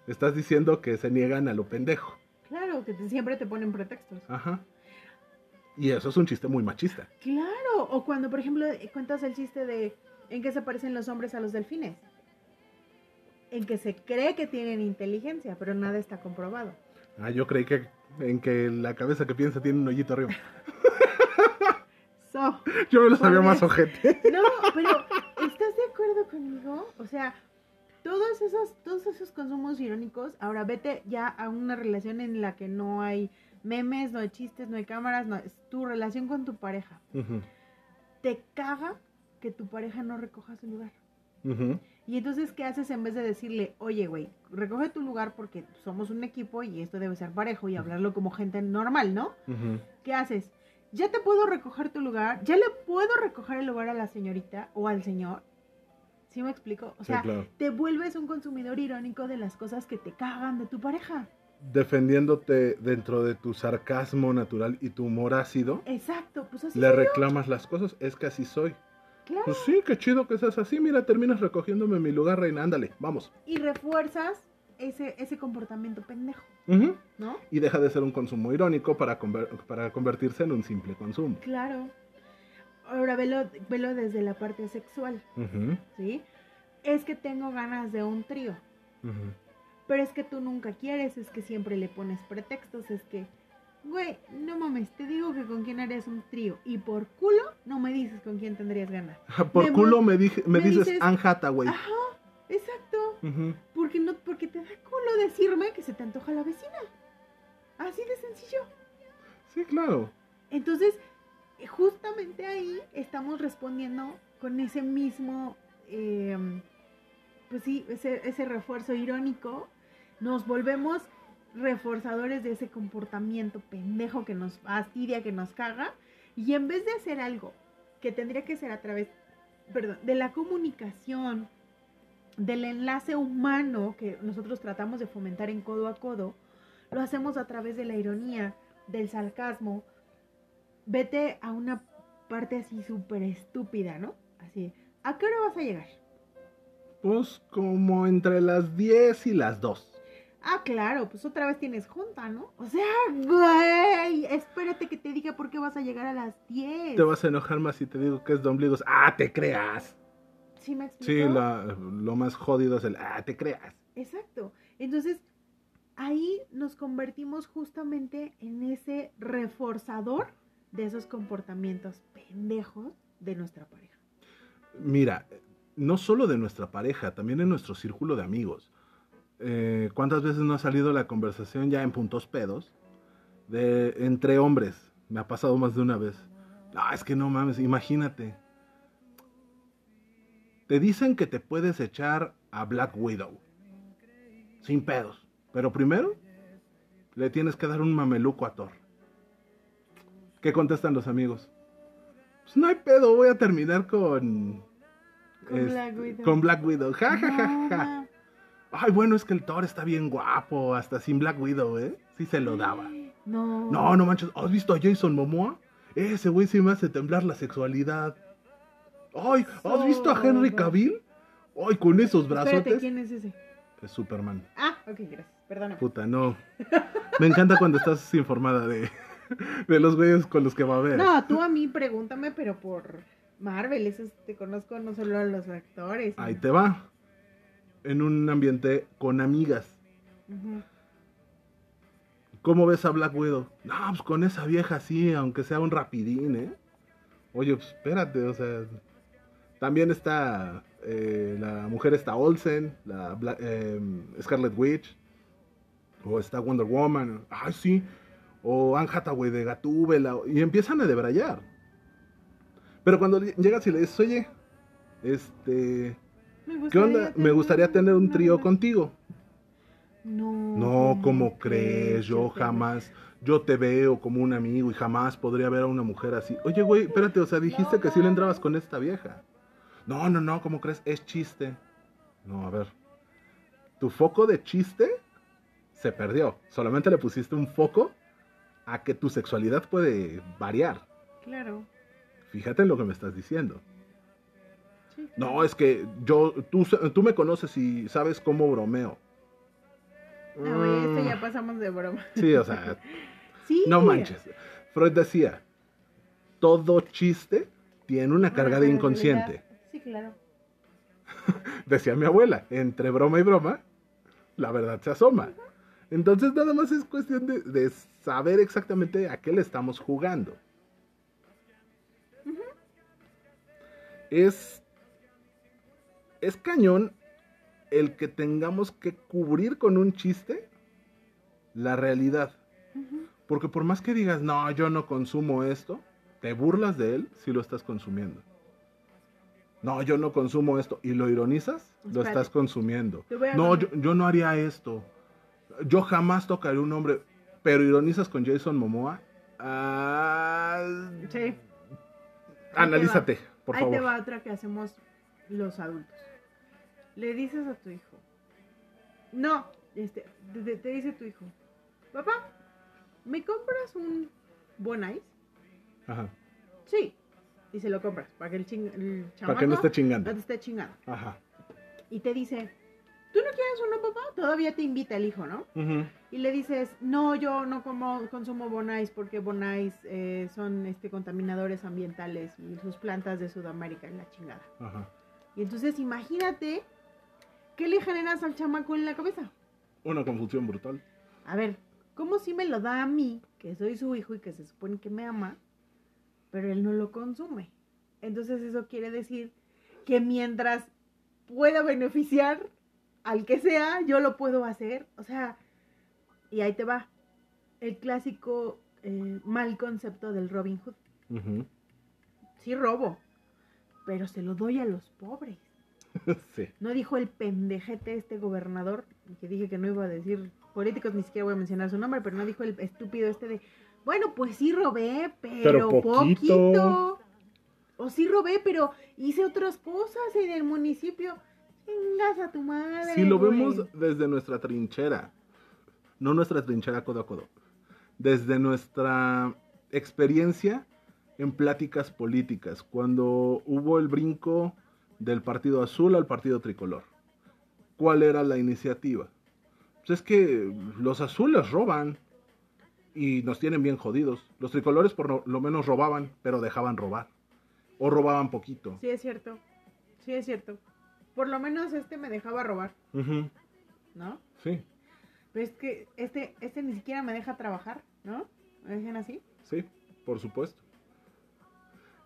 Estás diciendo que se niegan a lo pendejo. Claro, que te- siempre te ponen pretextos. Ajá. Y eso es un chiste muy machista. Claro, o cuando, por ejemplo, eh, cuentas el chiste de en qué se parecen los hombres a los delfines. En que se cree que tienen inteligencia, pero nada está comprobado. Ah, yo creí que en que la cabeza que piensa tiene un hoyito arriba. So, Yo me lo sabía más ojete. no, pero ¿estás de acuerdo conmigo? O sea, todos esos, todos esos consumos irónicos, ahora vete ya a una relación en la que no hay memes, no hay chistes, no hay cámaras, no, es tu relación con tu pareja. Te caga que tu pareja no recoja su lugar. Y entonces, ¿qué haces en vez de decirle, oye, güey, recoge tu lugar porque somos un equipo y esto debe ser parejo y hablarlo como gente normal, ¿no? ¿Qué haces? Ya te puedo recoger tu lugar, ya le puedo recoger el lugar a la señorita o al señor. ¿Sí me explico? O Sí, sea, claro. te vuelves un consumidor irónico de las cosas que te cagan de tu pareja. Defendiéndote dentro de tu sarcasmo natural y tu humor ácido, Exacto, pues así le soy yo, reclamas las cosas. Es que así soy. claro. Pues sí, qué chido que seas así. Mira, terminas recogiéndome mi lugar, reina. Ándale, vamos. Y refuerzas ese, ese comportamiento pendejo, Ujú. ¿no? Y deja de ser un consumo irónico para, conver- para convertirse en un simple consumo. Claro. Ahora velo, velo desde la parte sexual, ¿sí? Es que tengo ganas de un trío. Pero es que tú nunca quieres, es que siempre le pones pretextos, es que, güey, no mames, te digo que con quién harías un trío y por culo no me dices con quién tendrías ganas. Por Me culo me, dije- me me dices dices- Anne Hathaway. Ajá, exacto. Porque no, porque te da culo decirme que se te antoja la vecina. Así de sencillo. Sí, claro. Entonces, justamente ahí estamos respondiendo con ese mismo, eh, pues sí, ese, ese refuerzo irónico. Nos volvemos reforzadores de ese comportamiento pendejo que nos fastidia, que nos caga. Y en vez de hacer algo que tendría que ser a través, perdón, de la comunicación, del enlace humano que nosotros tratamos de fomentar en codo a codo, lo hacemos a través de la ironía, del sarcasmo. Vete a una parte así súper estúpida, ¿no? Así, ¿a qué hora vas a llegar? Pues como entre las 10 y las 2. Ah, claro, pues otra vez tienes junta, ¿no? O sea, güey, espérate que te diga por qué vas a llegar a las 10. Te vas a enojar más si te digo que es de ombligos. ¡Ah, te creas! ¿Sí me explico? Sí, la- lo más jodido es el ¡Ah, te creas! Exacto. Entonces, ahí nos convertimos justamente en ese reforzador de esos comportamientos pendejos de nuestra pareja. Mira, no solo de nuestra pareja, también en nuestro círculo de amigos. eh, ¿cuántas veces no ha salido la conversación ya en puntos pedos? De, entre hombres. Me ha pasado más de una vez. Ah, es que no mames, imagínate. Te dicen que te puedes echar a Black Widow. Sin pedos. Pero primero le tienes que dar un mameluco a Thor. ¿Qué contestan los amigos? Pues no hay pedo, voy a terminar con. Con es- Black Widow. Con Black Widow. Ja, ja, ja, No, ja. Ay, bueno, es que el Thor está bien guapo, hasta sin Black Widow, ¿eh? Sí se lo daba. No. No, no manches, ¿has visto a Jason Momoa? Ese güey sí me hace temblar la sexualidad. Ay, ¿has visto a Henry. Cavill? Ay, con esos Espérate, brazotes. ¿quién es ese? Es Superman. Ah, ok, gracias. Perdóname. Puta, no. Me encanta cuando estás informada de, de los güeyes con los que va a ver. No, tú a mí pregúntame, pero por Marvel, esos te conozco no solo a los actores. Ahí te va. En un ambiente con amigas. ¿Cómo ves a Black Widow? No, pues con esa vieja sí, aunque sea un rapidín, ¿eh? Oye, pues espérate, o sea. También está eh, la mujer está Olsen, la em, Scarlet Witch, o está Wonder Woman, ay sí, o Anne Hathaway de Gatúbela, y empiezan a debrayar. Pero cuando llegas y le dices, oye, este, ¿qué onda? Me gustaría tener un trío contigo. No. No, ¿cómo crees? Yo jamás, yo te veo como un amigo y jamás podría ver a una mujer así. Oye, güey, espérate, o sea, dijiste que sí le entrabas con esta vieja. No, no, no, ¿cómo crees? Es chiste. No, a ver. Tu foco de chiste se perdió. Solamente le pusiste un foco a que tu sexualidad puede variar. Claro. Fíjate en lo que me estás diciendo. Sí, No, es que yo, tú, tú me conoces y sabes cómo bromeo. Güey, esto Mm, ya pasamos de broma. Sí, o sea, Sí. No manches. Freud decía, todo chiste tiene una carga de inconsciente. Sí, claro. Decía mi abuela, entre broma y broma, la verdad se asoma. Entonces nada más es cuestión de, de saber exactamente a qué le estamos jugando. Es, es cañón el que tengamos que cubrir con un chiste la realidad. Porque por más que digas, no, yo no consumo esto, te burlas de él si lo estás consumiendo. No, yo no consumo esto y lo ironizas, lo estás consumiendo. No, yo no haría esto. Yo jamás tocaré un hombre, pero ironizas con Jason Momoa. Ah, Sí. analízate, por Ahí favor. te va otra que hacemos los adultos. Le dices a tu hijo. No, este, te, dice tu hijo. Papá, ¿me compras un Bonais? Ajá. Sí. Y se lo compras para que el, ching, el Para que no esté chingando. no te esté chingando. Ajá. Y te dice, ¿tú no quieres uno, papá? Todavía te invita el hijo, ¿no? Y le dices, no, yo no como, consumo Bonais porque Bonais eh, son este, contaminadores ambientales y sus plantas de Sudamérica en la chingada. Y entonces imagínate qué le generas al chamaco en la cabeza. Una confusión brutal. A ver, ¿cómo si me lo da a mí, que soy su hijo y que se supone que me ama, pero él no lo consume? Entonces eso quiere decir que mientras pueda beneficiar al que sea, yo lo puedo hacer. O sea, y ahí te va. El clásico eh, mal concepto del Robin Hood. Sí robo, pero se lo doy a los pobres. sí. No dijo el pendejete este gobernador, que dije que no iba a decir políticos, ni siquiera voy a mencionar su nombre, pero no dijo el estúpido este de, bueno, pues sí robé, pero, Pero poquito. poquito. O sí robé, pero hice otras cosas en el municipio. Chingas a tu madre. Si lo güey. vemos desde nuestra trinchera, no nuestra trinchera codo a codo, desde nuestra experiencia en pláticas políticas, cuando hubo el brinco del partido azul al partido tricolor. ¿Cuál era la iniciativa? Pues es que los azules roban y nos tienen bien jodidos. Los tricolores por lo- lo menos robaban, pero dejaban robar. O robaban poquito. Sí, es cierto. Sí, es cierto. Por lo menos este me dejaba robar, ¿no? Sí, Pero es que este, este ni siquiera me deja trabajar, ¿no? ¿Me dejan así? Sí, por supuesto.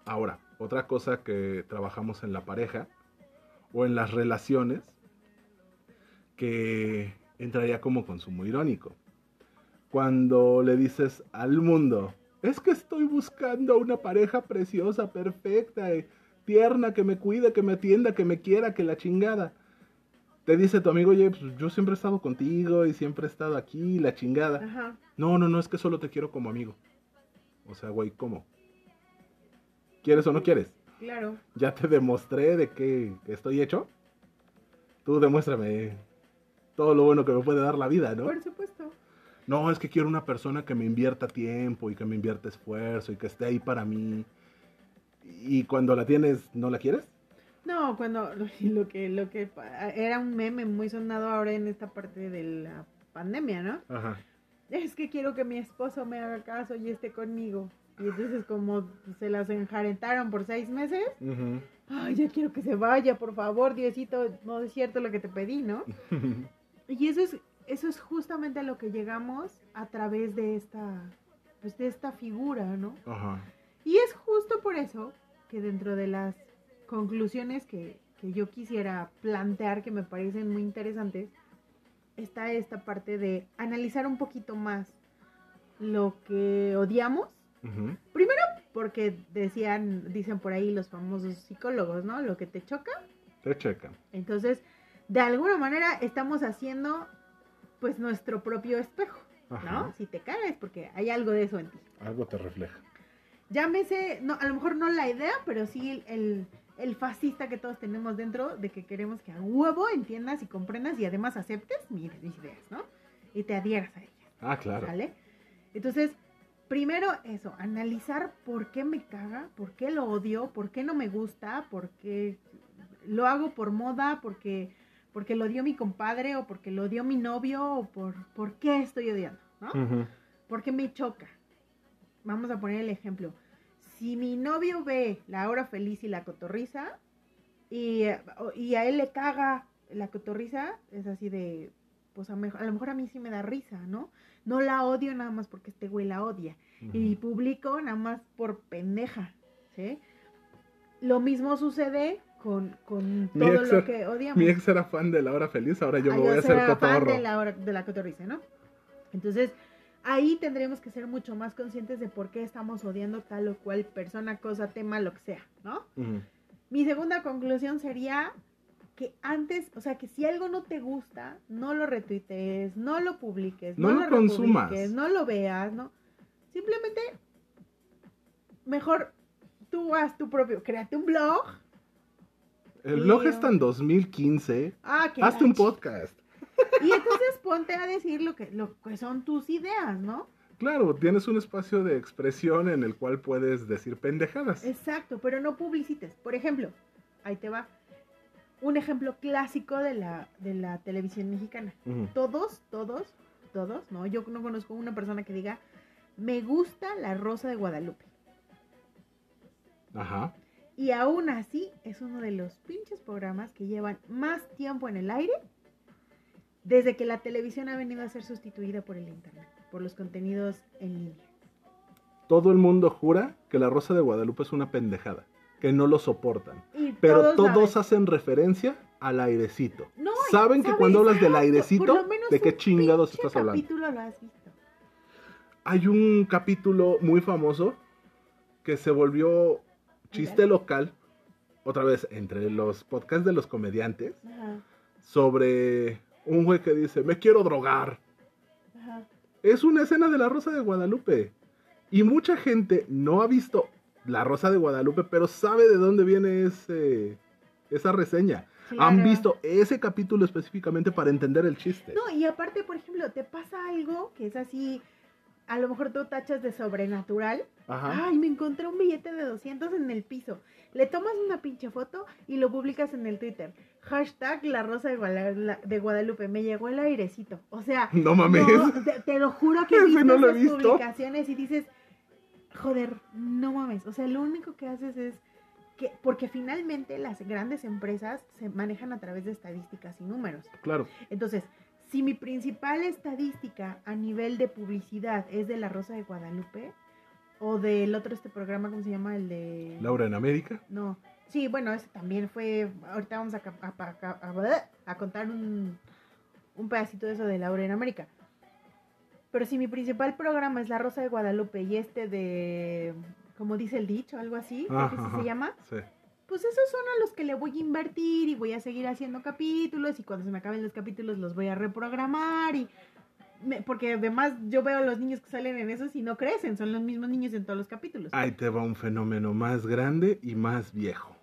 Ahora, otra cosa que trabajamos en la pareja o en las relaciones que entraría como consumo irónico. Cuando le dices al mundo, es que estoy buscando una pareja preciosa, perfecta, eh, tierna, que me cuide, que me atienda, que me quiera, que la chingada. Te dice tu amigo, oye, pues yo siempre he estado contigo y siempre he estado aquí, la chingada. Ajá. No, no, no, es que solo te quiero como amigo. O sea, güey, ¿cómo? ¿Quieres o no quieres? Claro. Ya te demostré de que estoy hecho. Tú demuéstrame todo lo bueno que me puede dar la vida, ¿no? Por supuesto. No, es que quiero una persona que me invierta tiempo y que me invierta esfuerzo y que esté ahí para mí. Y cuando la tienes, ¿no la quieres? No, cuando lo que lo que era un meme muy sonado ahora en esta parte de la pandemia, ¿no? Ajá. Es que quiero que mi esposo me haga caso y esté conmigo. Y entonces como se las enjarentaron por seis meses, Ujú. ay, ya quiero que se vaya, por favor, Diosito, no es cierto lo que te pedí, ¿no? Y eso es, eso es justamente a lo que llegamos a través de esta, pues de esta figura, ¿no? Ajá. Y es justo por eso que dentro de las conclusiones que, que yo quisiera plantear, que me parecen muy interesantes, está esta parte de analizar un poquito más lo que odiamos. Ujú. Porque decían, dicen por ahí los famosos psicólogos, ¿no? Lo que te choca. Te checan. Entonces, de alguna manera estamos haciendo pues nuestro propio espejo, Ajá. ¿no? Si te caes porque hay algo de eso en ti. Algo te refleja. Llámese, no, a lo mejor no la idea, pero sí el, el fascista que todos tenemos dentro de que queremos que a huevo entiendas y comprendas y además aceptes mis, mis ideas, ¿no? Y te adhieras a ellas, Ah, claro. ¿vale? Entonces, primero eso, analizar por qué me caga, por qué lo odio, por qué no me gusta, por qué lo hago por moda, porque, porque lo dio mi compadre o porque lo dio mi novio o por, por qué estoy odiando, ¿no? Porque me choca. Vamos a poner el ejemplo. Si mi novio ve la hora feliz y la cotorriza y, a él le caga la cotorriza, es así de, pues a, mej- a lo mejor a mí sí me da risa, ¿no? No la odio nada más porque este güey la odia. Y publico nada más por pendeja, ¿sí? Lo mismo sucede con, con todo lo que odiamos. Mi ex era fan de la hora feliz, ahora yo Ah, me voy a hacer fan cotorro. de la, hora- de la cotorriza, ¿no? Entonces, ahí tendremos que ser mucho más conscientes de por qué estamos odiando tal o cual persona, cosa, tema, lo que sea, ¿no? Mi segunda conclusión sería que antes, o sea, que si algo no te gusta, no lo retuitees, no lo publiques, No no, lo lo, consumas. no lo veas, ¿no? Simplemente, mejor tú haz tu propio, créate un blog. El blog está en 2015. Ah, que Hazte un podcast. Y entonces ponte a decir lo que, lo que son tus ideas, ¿no? Claro, tienes un espacio de expresión en el cual puedes decir pendejadas. Exacto, pero no publicites. Por ejemplo, ahí te va. Un ejemplo clásico de la, de la televisión mexicana. Todos, todos, todos, no, yo no conozco una persona que diga, me gusta la Rosa de Guadalupe. Ajá. Y aún así es uno de los pinches programas que llevan más tiempo en el aire desde que la televisión ha venido a ser sustituida por el Internet, por los contenidos en línea. Todo el mundo jura que la Rosa de Guadalupe es una pendejada, que no lo soportan. Y Pero todos, hacen referencia al airecito. No, Saben que cuando hablas del airecito, por ¿de qué chingados estás hablando? capítulo lo has visto. Hay un capítulo muy famoso que se volvió chiste local, otra vez entre los podcasts de los comediantes, Ajá, sobre un güey que dice, me quiero drogar. ajá. Es una escena de La Rosa de Guadalupe. Y mucha gente no ha visto La Rosa de Guadalupe, pero sabe de dónde viene ese, esa reseña. Han visto ese capítulo específicamente para entender el chiste. No, y aparte, por ejemplo, te pasa algo que es así, a lo mejor tú tachas de sobrenatural. Ajá. Ay, me encontré un billete de 200 en el piso. Le tomas una pinche foto y lo publicas en el Twitter. Hashtag la rosa de, Guala- de Guadalupe. Me llegó el airecito. O sea, No mames. no, te, te lo juro que visto no lo he visto. publicaciones y dices, joder, no mames. O sea, lo único que haces es que, porque finalmente las grandes empresas se manejan a través de estadísticas y números. Claro. Entonces, si mi principal estadística a nivel de publicidad es de La Rosa de Guadalupe o del otro este programa, ¿cómo se llama? El de... Laura en América. No. Sí, bueno, ese también fue... Ahorita vamos a, ca- a, a- a- a contar un, un pedacito de eso de Laura en América. Pero si mi principal programa es La Rosa de Guadalupe y este de, como dice el dicho, algo así, creo que Ajá, así ajá. se llama, Sí. Pues esos son a los que le voy a invertir y voy a seguir haciendo capítulos y cuando se me acaben los capítulos los voy a reprogramar y me- porque además yo veo a los niños que salen en esos y no crecen, son los mismos niños en todos los capítulos. Ahí te va un fenómeno más grande y más viejo.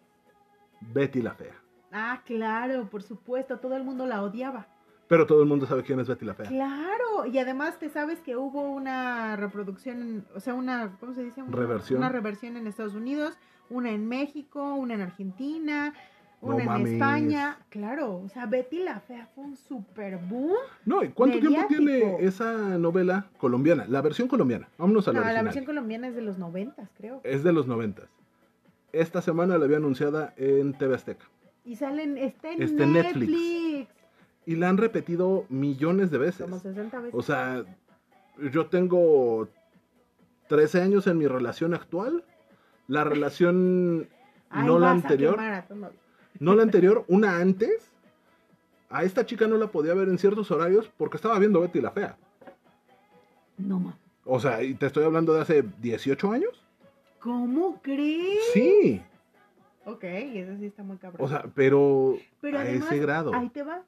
Betty la Fea. Ah, claro, por supuesto, todo el mundo la odiaba. Pero todo el mundo sabe quién es Betty la Fea. Claro, y además te sabes que hubo una reproducción, o sea, una, ¿cómo se dice? Una, Reversión. Una reversión en Estados Unidos, una en México, una en Argentina, una No en mames. España. Claro, o sea, Betty la Fea fue un super boom. No, ¿y cuánto tiempo tiene esa novela colombiana? La versión colombiana. Vámonos a la No, la versión colombiana es de los noventas, creo. Es de los noventas. Esta semana la había anunciada en TV Azteca. Y salen, está en Está en Netflix. Netflix. Y la han repetido millones de veces. Como 60 veces. O sea, yo tengo 13 años en mi relación actual. La relación, Ay, no la anterior, quemar a tu novio. no la anterior, una antes. A esta chica no la podía ver en ciertos horarios porque estaba viendo Betty la Fea. No, ma. O sea, y te estoy hablando de hace 18 años. ¿Cómo crees? Sí. Ok, eso sí está muy cabrón. O sea, pero, Pero a además, ese grado. ahí te va.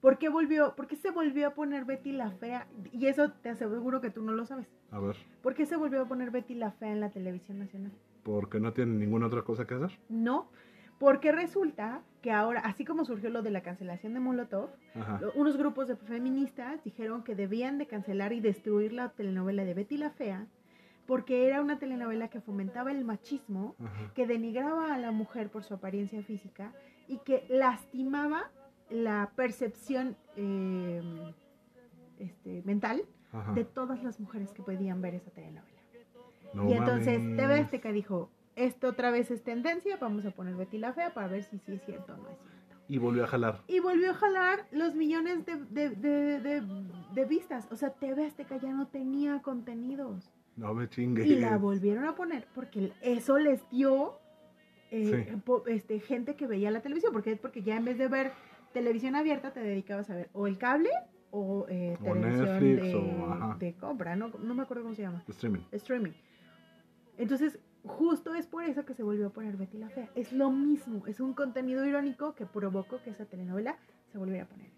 ¿Por qué volvió? ¿Por qué se volvió a poner Betty la fea? Y eso te aseguro que tú no lo sabes. A ver, ¿Por qué se volvió a poner Betty la fea en la televisión nacional? porque no tienen ninguna otra cosa que hacer. No, porque resulta que ahora, así como surgió lo de la cancelación de Molotov, Ajá. unos grupos de feministas dijeron que debían de cancelar y destruir la telenovela de Betty la fea porque era una telenovela que fomentaba el machismo Ajá. que denigraba a la mujer por su apariencia física y que lastimaba la percepción eh, este, mental Ajá. de todas las mujeres que podían ver esa telenovela. No y entonces mames. TV Azteca dijo, esto otra vez es tendencia, vamos a poner Betty la Fea para ver si sí es cierto o no es cierto. Y volvió a jalar. Y volvió a jalar los millones de, de- de- vistas. O sea, TV Azteca ya no tenía contenidos. No me chingues. Y la volvieron a poner porque eso les dio eh, Sí. este, gente que veía la televisión. Porque, porque ya en vez de ver televisión abierta te dedicabas a ver o el cable o eh, O televisión Netflix, de, o- ajá. de compra. ¿no? no me acuerdo cómo se llama. Streaming. Streaming. Entonces, justo es por eso que se volvió a poner Betty la Fea. Es lo mismo. Es un contenido irónico que provocó que esa telenovela se volviera a poner.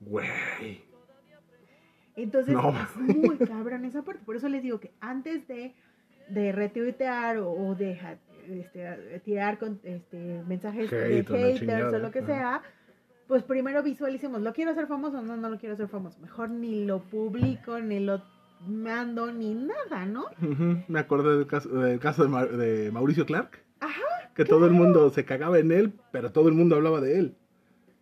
Güey. Entonces, No. es muy cabrón esa parte. Por eso les digo que antes de, de retuitear o, o de este, tirar con, este, mensajes Hate de haters o lo que sea, pues primero visualicemos, ¿lo quiero hacer famoso? No, no lo quiero hacer famoso. Mejor ni lo publico, ni lo mando, ni nada, ¿no? Ujú, Me acordé del caso, del caso de, Ma- de Mauricio Clark. Ajá, Que todo el mundo se cagaba en él, pero todo el mundo hablaba de él.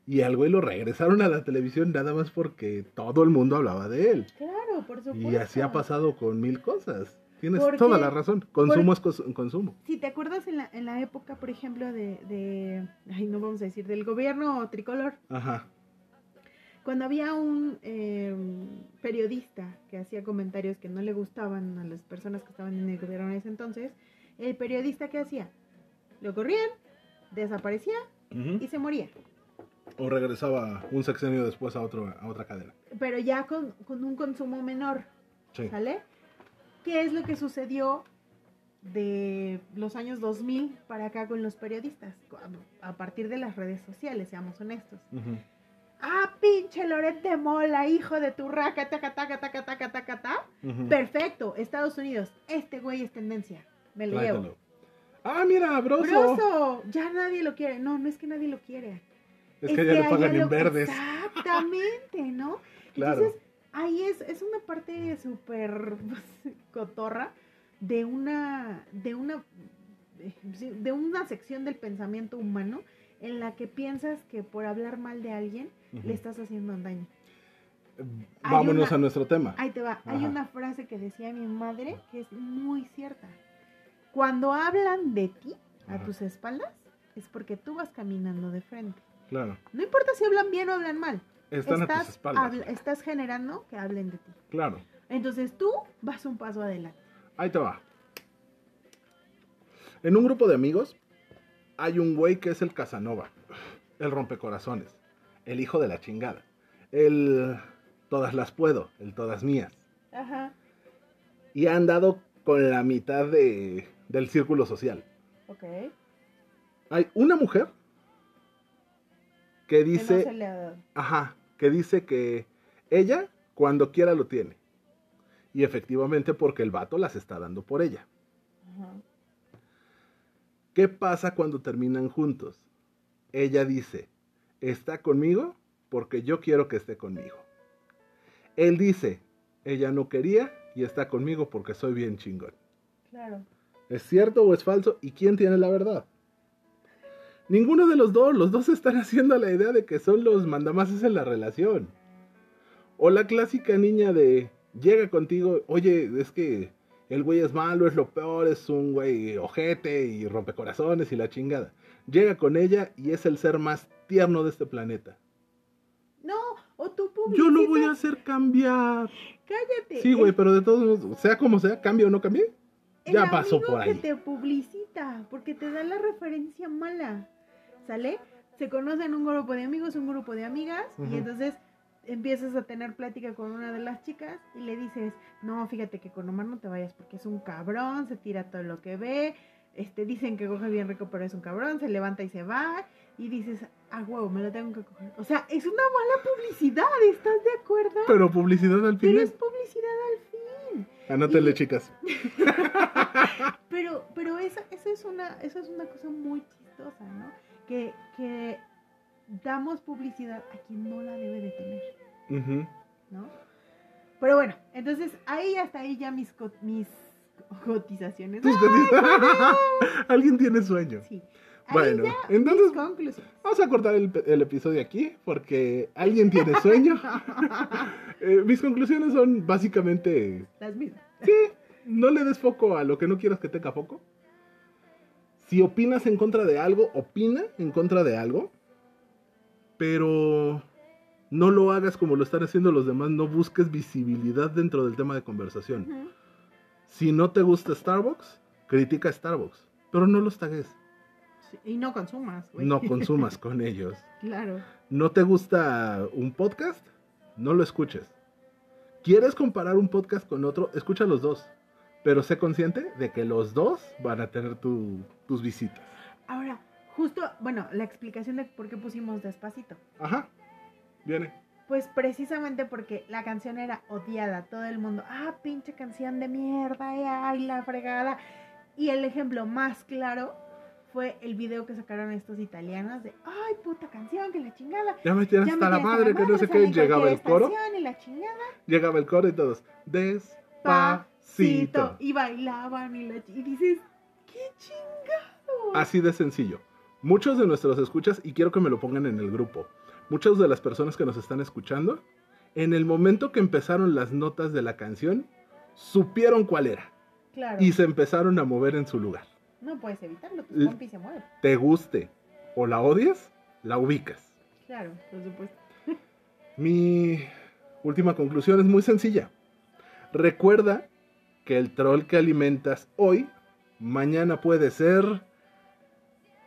Y al güey lo regresaron a la televisión nada más porque todo el mundo hablaba de él. Claro, por supuesto. Y así ha pasado con mil cosas. Tienes Porque- toda la razón. Consumo es cos- consumo. Si te acuerdas en la, en la época, por ejemplo, de, de, ay, no vamos a decir, del gobierno tricolor, Ajá. cuando había un eh, periodista que hacía comentarios que no le gustaban a las personas que estaban en el gobierno en ese entonces, el periodista que hacía, lo corrían, desaparecía Ujú. y se moría. O regresaba un sexenio después a, otro, a otra cadena. Pero ya con, con un consumo menor, Sí. ¿sale? ¿Qué es lo que sucedió de los años 2000 para acá con los periodistas? A partir de las redes sociales, seamos honestos. Ujú. Ah, pinche Loret de Mola, hijo de tu raca, taca, taca, taca, taca, taca, taca. Ujú. Perfecto, Estados Unidos. Este güey es tendencia. Me lo llevo. Ah, mira, broso. Broso, ya nadie lo quiere. No, no es que nadie lo quiere. Es que ya le pagan en lo- verdes. Exactamente, ¿no? Claro. Entonces, ahí es, es una parte súper pues, cotorra de una, de una, eh, de una sección del pensamiento humano en la que piensas que por hablar mal de alguien le estás haciendo daño. Hay Vámonos una- a nuestro tema. Ahí te va. Hay una frase que decía mi madre que es muy cierta. Cuando hablan de ti a Ajá. tus espaldas, es porque tú vas caminando de frente. Claro. No importa si hablan bien o hablan mal. Están a estás, tus espaldas. habla- estás generando que hablen de ti. Claro. Entonces tú vas un paso adelante. Ahí te va. En un grupo de amigos hay un güey que es el Casanova, el rompecorazones, el hijo de la chingada, el todas las puedo, el todas mías. Ajá. Y ha andado con la mitad de, del círculo social. Ok. Hay una mujer que Que no dice, se le ha dado. ajá, que dice que ella cuando quiera lo tiene. Y efectivamente porque el vato las está dando por ella. ¿Qué pasa cuando terminan juntos? Ella dice, está conmigo porque yo quiero que esté conmigo. Él dice, ella no quería y está conmigo porque soy bien chingón. Claro. ¿Es cierto o es falso? ¿Y quién tiene la verdad? Ninguno de los dos, los dos están haciendo la idea de que son los mandamases en la relación. O la clásica niña de, llega contigo, oye, es que el güey es malo, es lo peor, es un güey ojete y rompecorazones y la chingada. Llega con ella y es el ser más tierno de este planeta. No, o tú Yo lo voy a hacer cambiar. Cállate. Sí, güey, el- pero de todos modos, sea como sea, cambie o no cambie, el ya pasó por que ahí. te publicita, porque te da la referencia mala. ¿Sale? Se conocen un grupo de amigos, un grupo de amigas, y entonces empiezas a tener plática con una de las chicas y le dices, no, fíjate que con Omar no te vayas porque es un cabrón, se tira todo lo que ve, este, dicen que coge bien rico, pero es un cabrón, se levanta y se va, y dices, ah, huevo, me lo tengo que coger. O sea, es una mala publicidad, ¿estás de acuerdo? Pero publicidad al Pero fin. es publicidad al fin. Anótenle, y- chicas. Pero, pero eso, eso es una, eso es una cosa muy chistosa, ¿no? Que, que damos publicidad a quien no la debe de tener. ¿no? Pero bueno, entonces ahí hasta ahí ya mis, co- mis cotizaciones. Tus cosas- Alguien tiene sueño. Sí. Bueno, ya entonces vamos a cortar el, el episodio aquí porque alguien tiene sueño. Eh, mis conclusiones son básicamente, Las mismas. sí, no le des foco a lo que no quieras que tenga foco. Si opinas en contra de algo, opina en contra de algo, pero no lo hagas como lo están haciendo los demás, no busques visibilidad dentro del tema de conversación. Si no te gusta Starbucks, critica Starbucks, pero no los tagues. Sí, Y no consumas, güey. No consumas con ellos. Claro. ¿No te gusta un podcast? No lo escuches. ¿Quieres comparar un podcast con otro? Escucha los dos. Pero sé consciente de que los dos van a tener tu- tus visitas. Ahora, justo, bueno, la explicación de por qué pusimos despacito. Ajá. Viene. Pues precisamente porque la canción era odiada, todo el mundo, ah, pinche canción de mierda, eh, ay, la fregada. Y el ejemplo más claro fue el video que sacaron estos italianos de, ay, puta canción, que la chingada. Ya me hasta me la madre, que no sé qué. Llegaba el coro. Y la chingada. Llegaba el coro y todos. Y bailaban y, la, y dices, qué chingado. Así de sencillo. Muchos de nuestros escuchas, y quiero que me lo pongan en el grupo, muchas de las personas que nos están escuchando, en el momento que empezaron las notas de la canción, supieron cuál era Claro. y se empezaron a mover en su lugar. No puedes evitarlo, tu L- compi se mueve. Te guste o la odies, la ubicas. Claro, por supuesto. Mi última conclusión es muy sencilla. Recuerda que el troll que alimentas hoy, mañana puede ser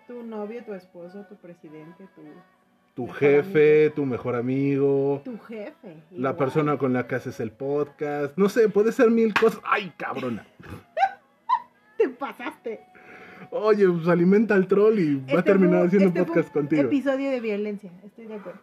Tu novio, tu esposo, tu presidente, tu, tu Mejor jefe, tu mejor amigo, tu jefe. la persona con la que haces el podcast. No sé, puede ser mil cosas. ¡Ay, cabrona! Te pasaste. Oye, pues alimenta al troll y va a Este terminar fue- haciendo este podcast contigo. Episodio de violencia, estoy de acuerdo.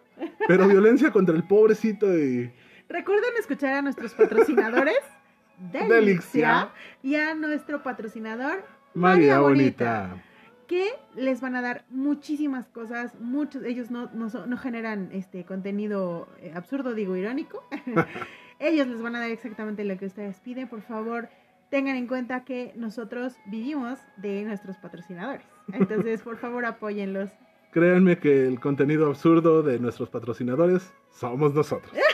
Pero violencia contra el pobrecito y... Recuerden escuchar a nuestros patrocinadores, Delixia, y a nuestro patrocinador, María Bonita. que les van a dar muchísimas cosas, muchos, ellos no, no, no generan este contenido eh, absurdo, digo irónico. ellos les van a dar exactamente lo que ustedes piden, por favor. Tengan en cuenta que nosotros vivimos de nuestros patrocinadores. Entonces, por favor, apóyenlos. Créanme que el contenido absurdo de nuestros patrocinadores somos nosotros.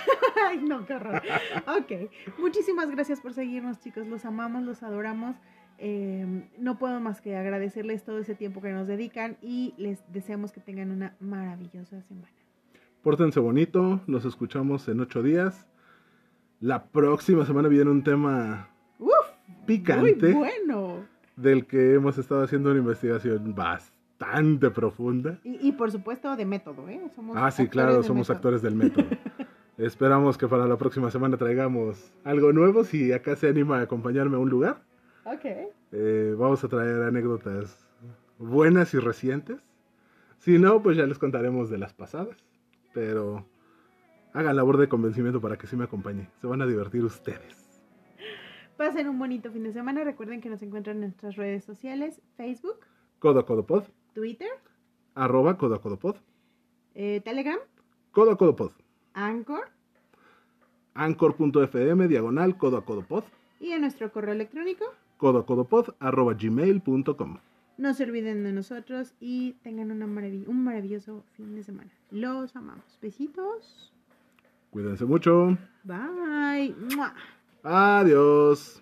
Ay, no, qué horror. Ok, muchísimas gracias por seguirnos, chicos. Los amamos, los adoramos. Eh, no puedo más que agradecerles todo ese tiempo que nos dedican y les deseamos que tengan una maravillosa semana. Pórtense bonito, nos escuchamos en ocho días. La próxima semana viene un tema ¡Uf! picante Muy bueno. del que hemos estado haciendo una investigación bastante profunda. Y, y por supuesto de método, ¿eh? Somos Ah, sí, claro, somos método. actores del método. Esperamos que para la próxima semana traigamos algo nuevo. Si acá se anima a acompañarme a un lugar, Ok. eh, vamos a traer anécdotas buenas y recientes. Si no, pues ya les contaremos de las pasadas. Pero hagan labor de convencimiento para que sí me acompañe. Se van a divertir ustedes. Pasen un bonito fin de semana. Recuerden que nos encuentran en nuestras redes sociales, Facebook, Codo a Codo Pod, Twitter, arroba Codo a Codo Pod, eh, Telegram, Codo a Codo Pod, Anchor anchor.fm, diagonal, Codo a Codo Pod, y en nuestro correo electrónico. Codo a Codo Pod, arroba gmail.com. No se olviden de nosotros y tengan una marav- un maravilloso fin de semana. Los amamos. Besitos. Cuídense mucho. Bye. Adiós.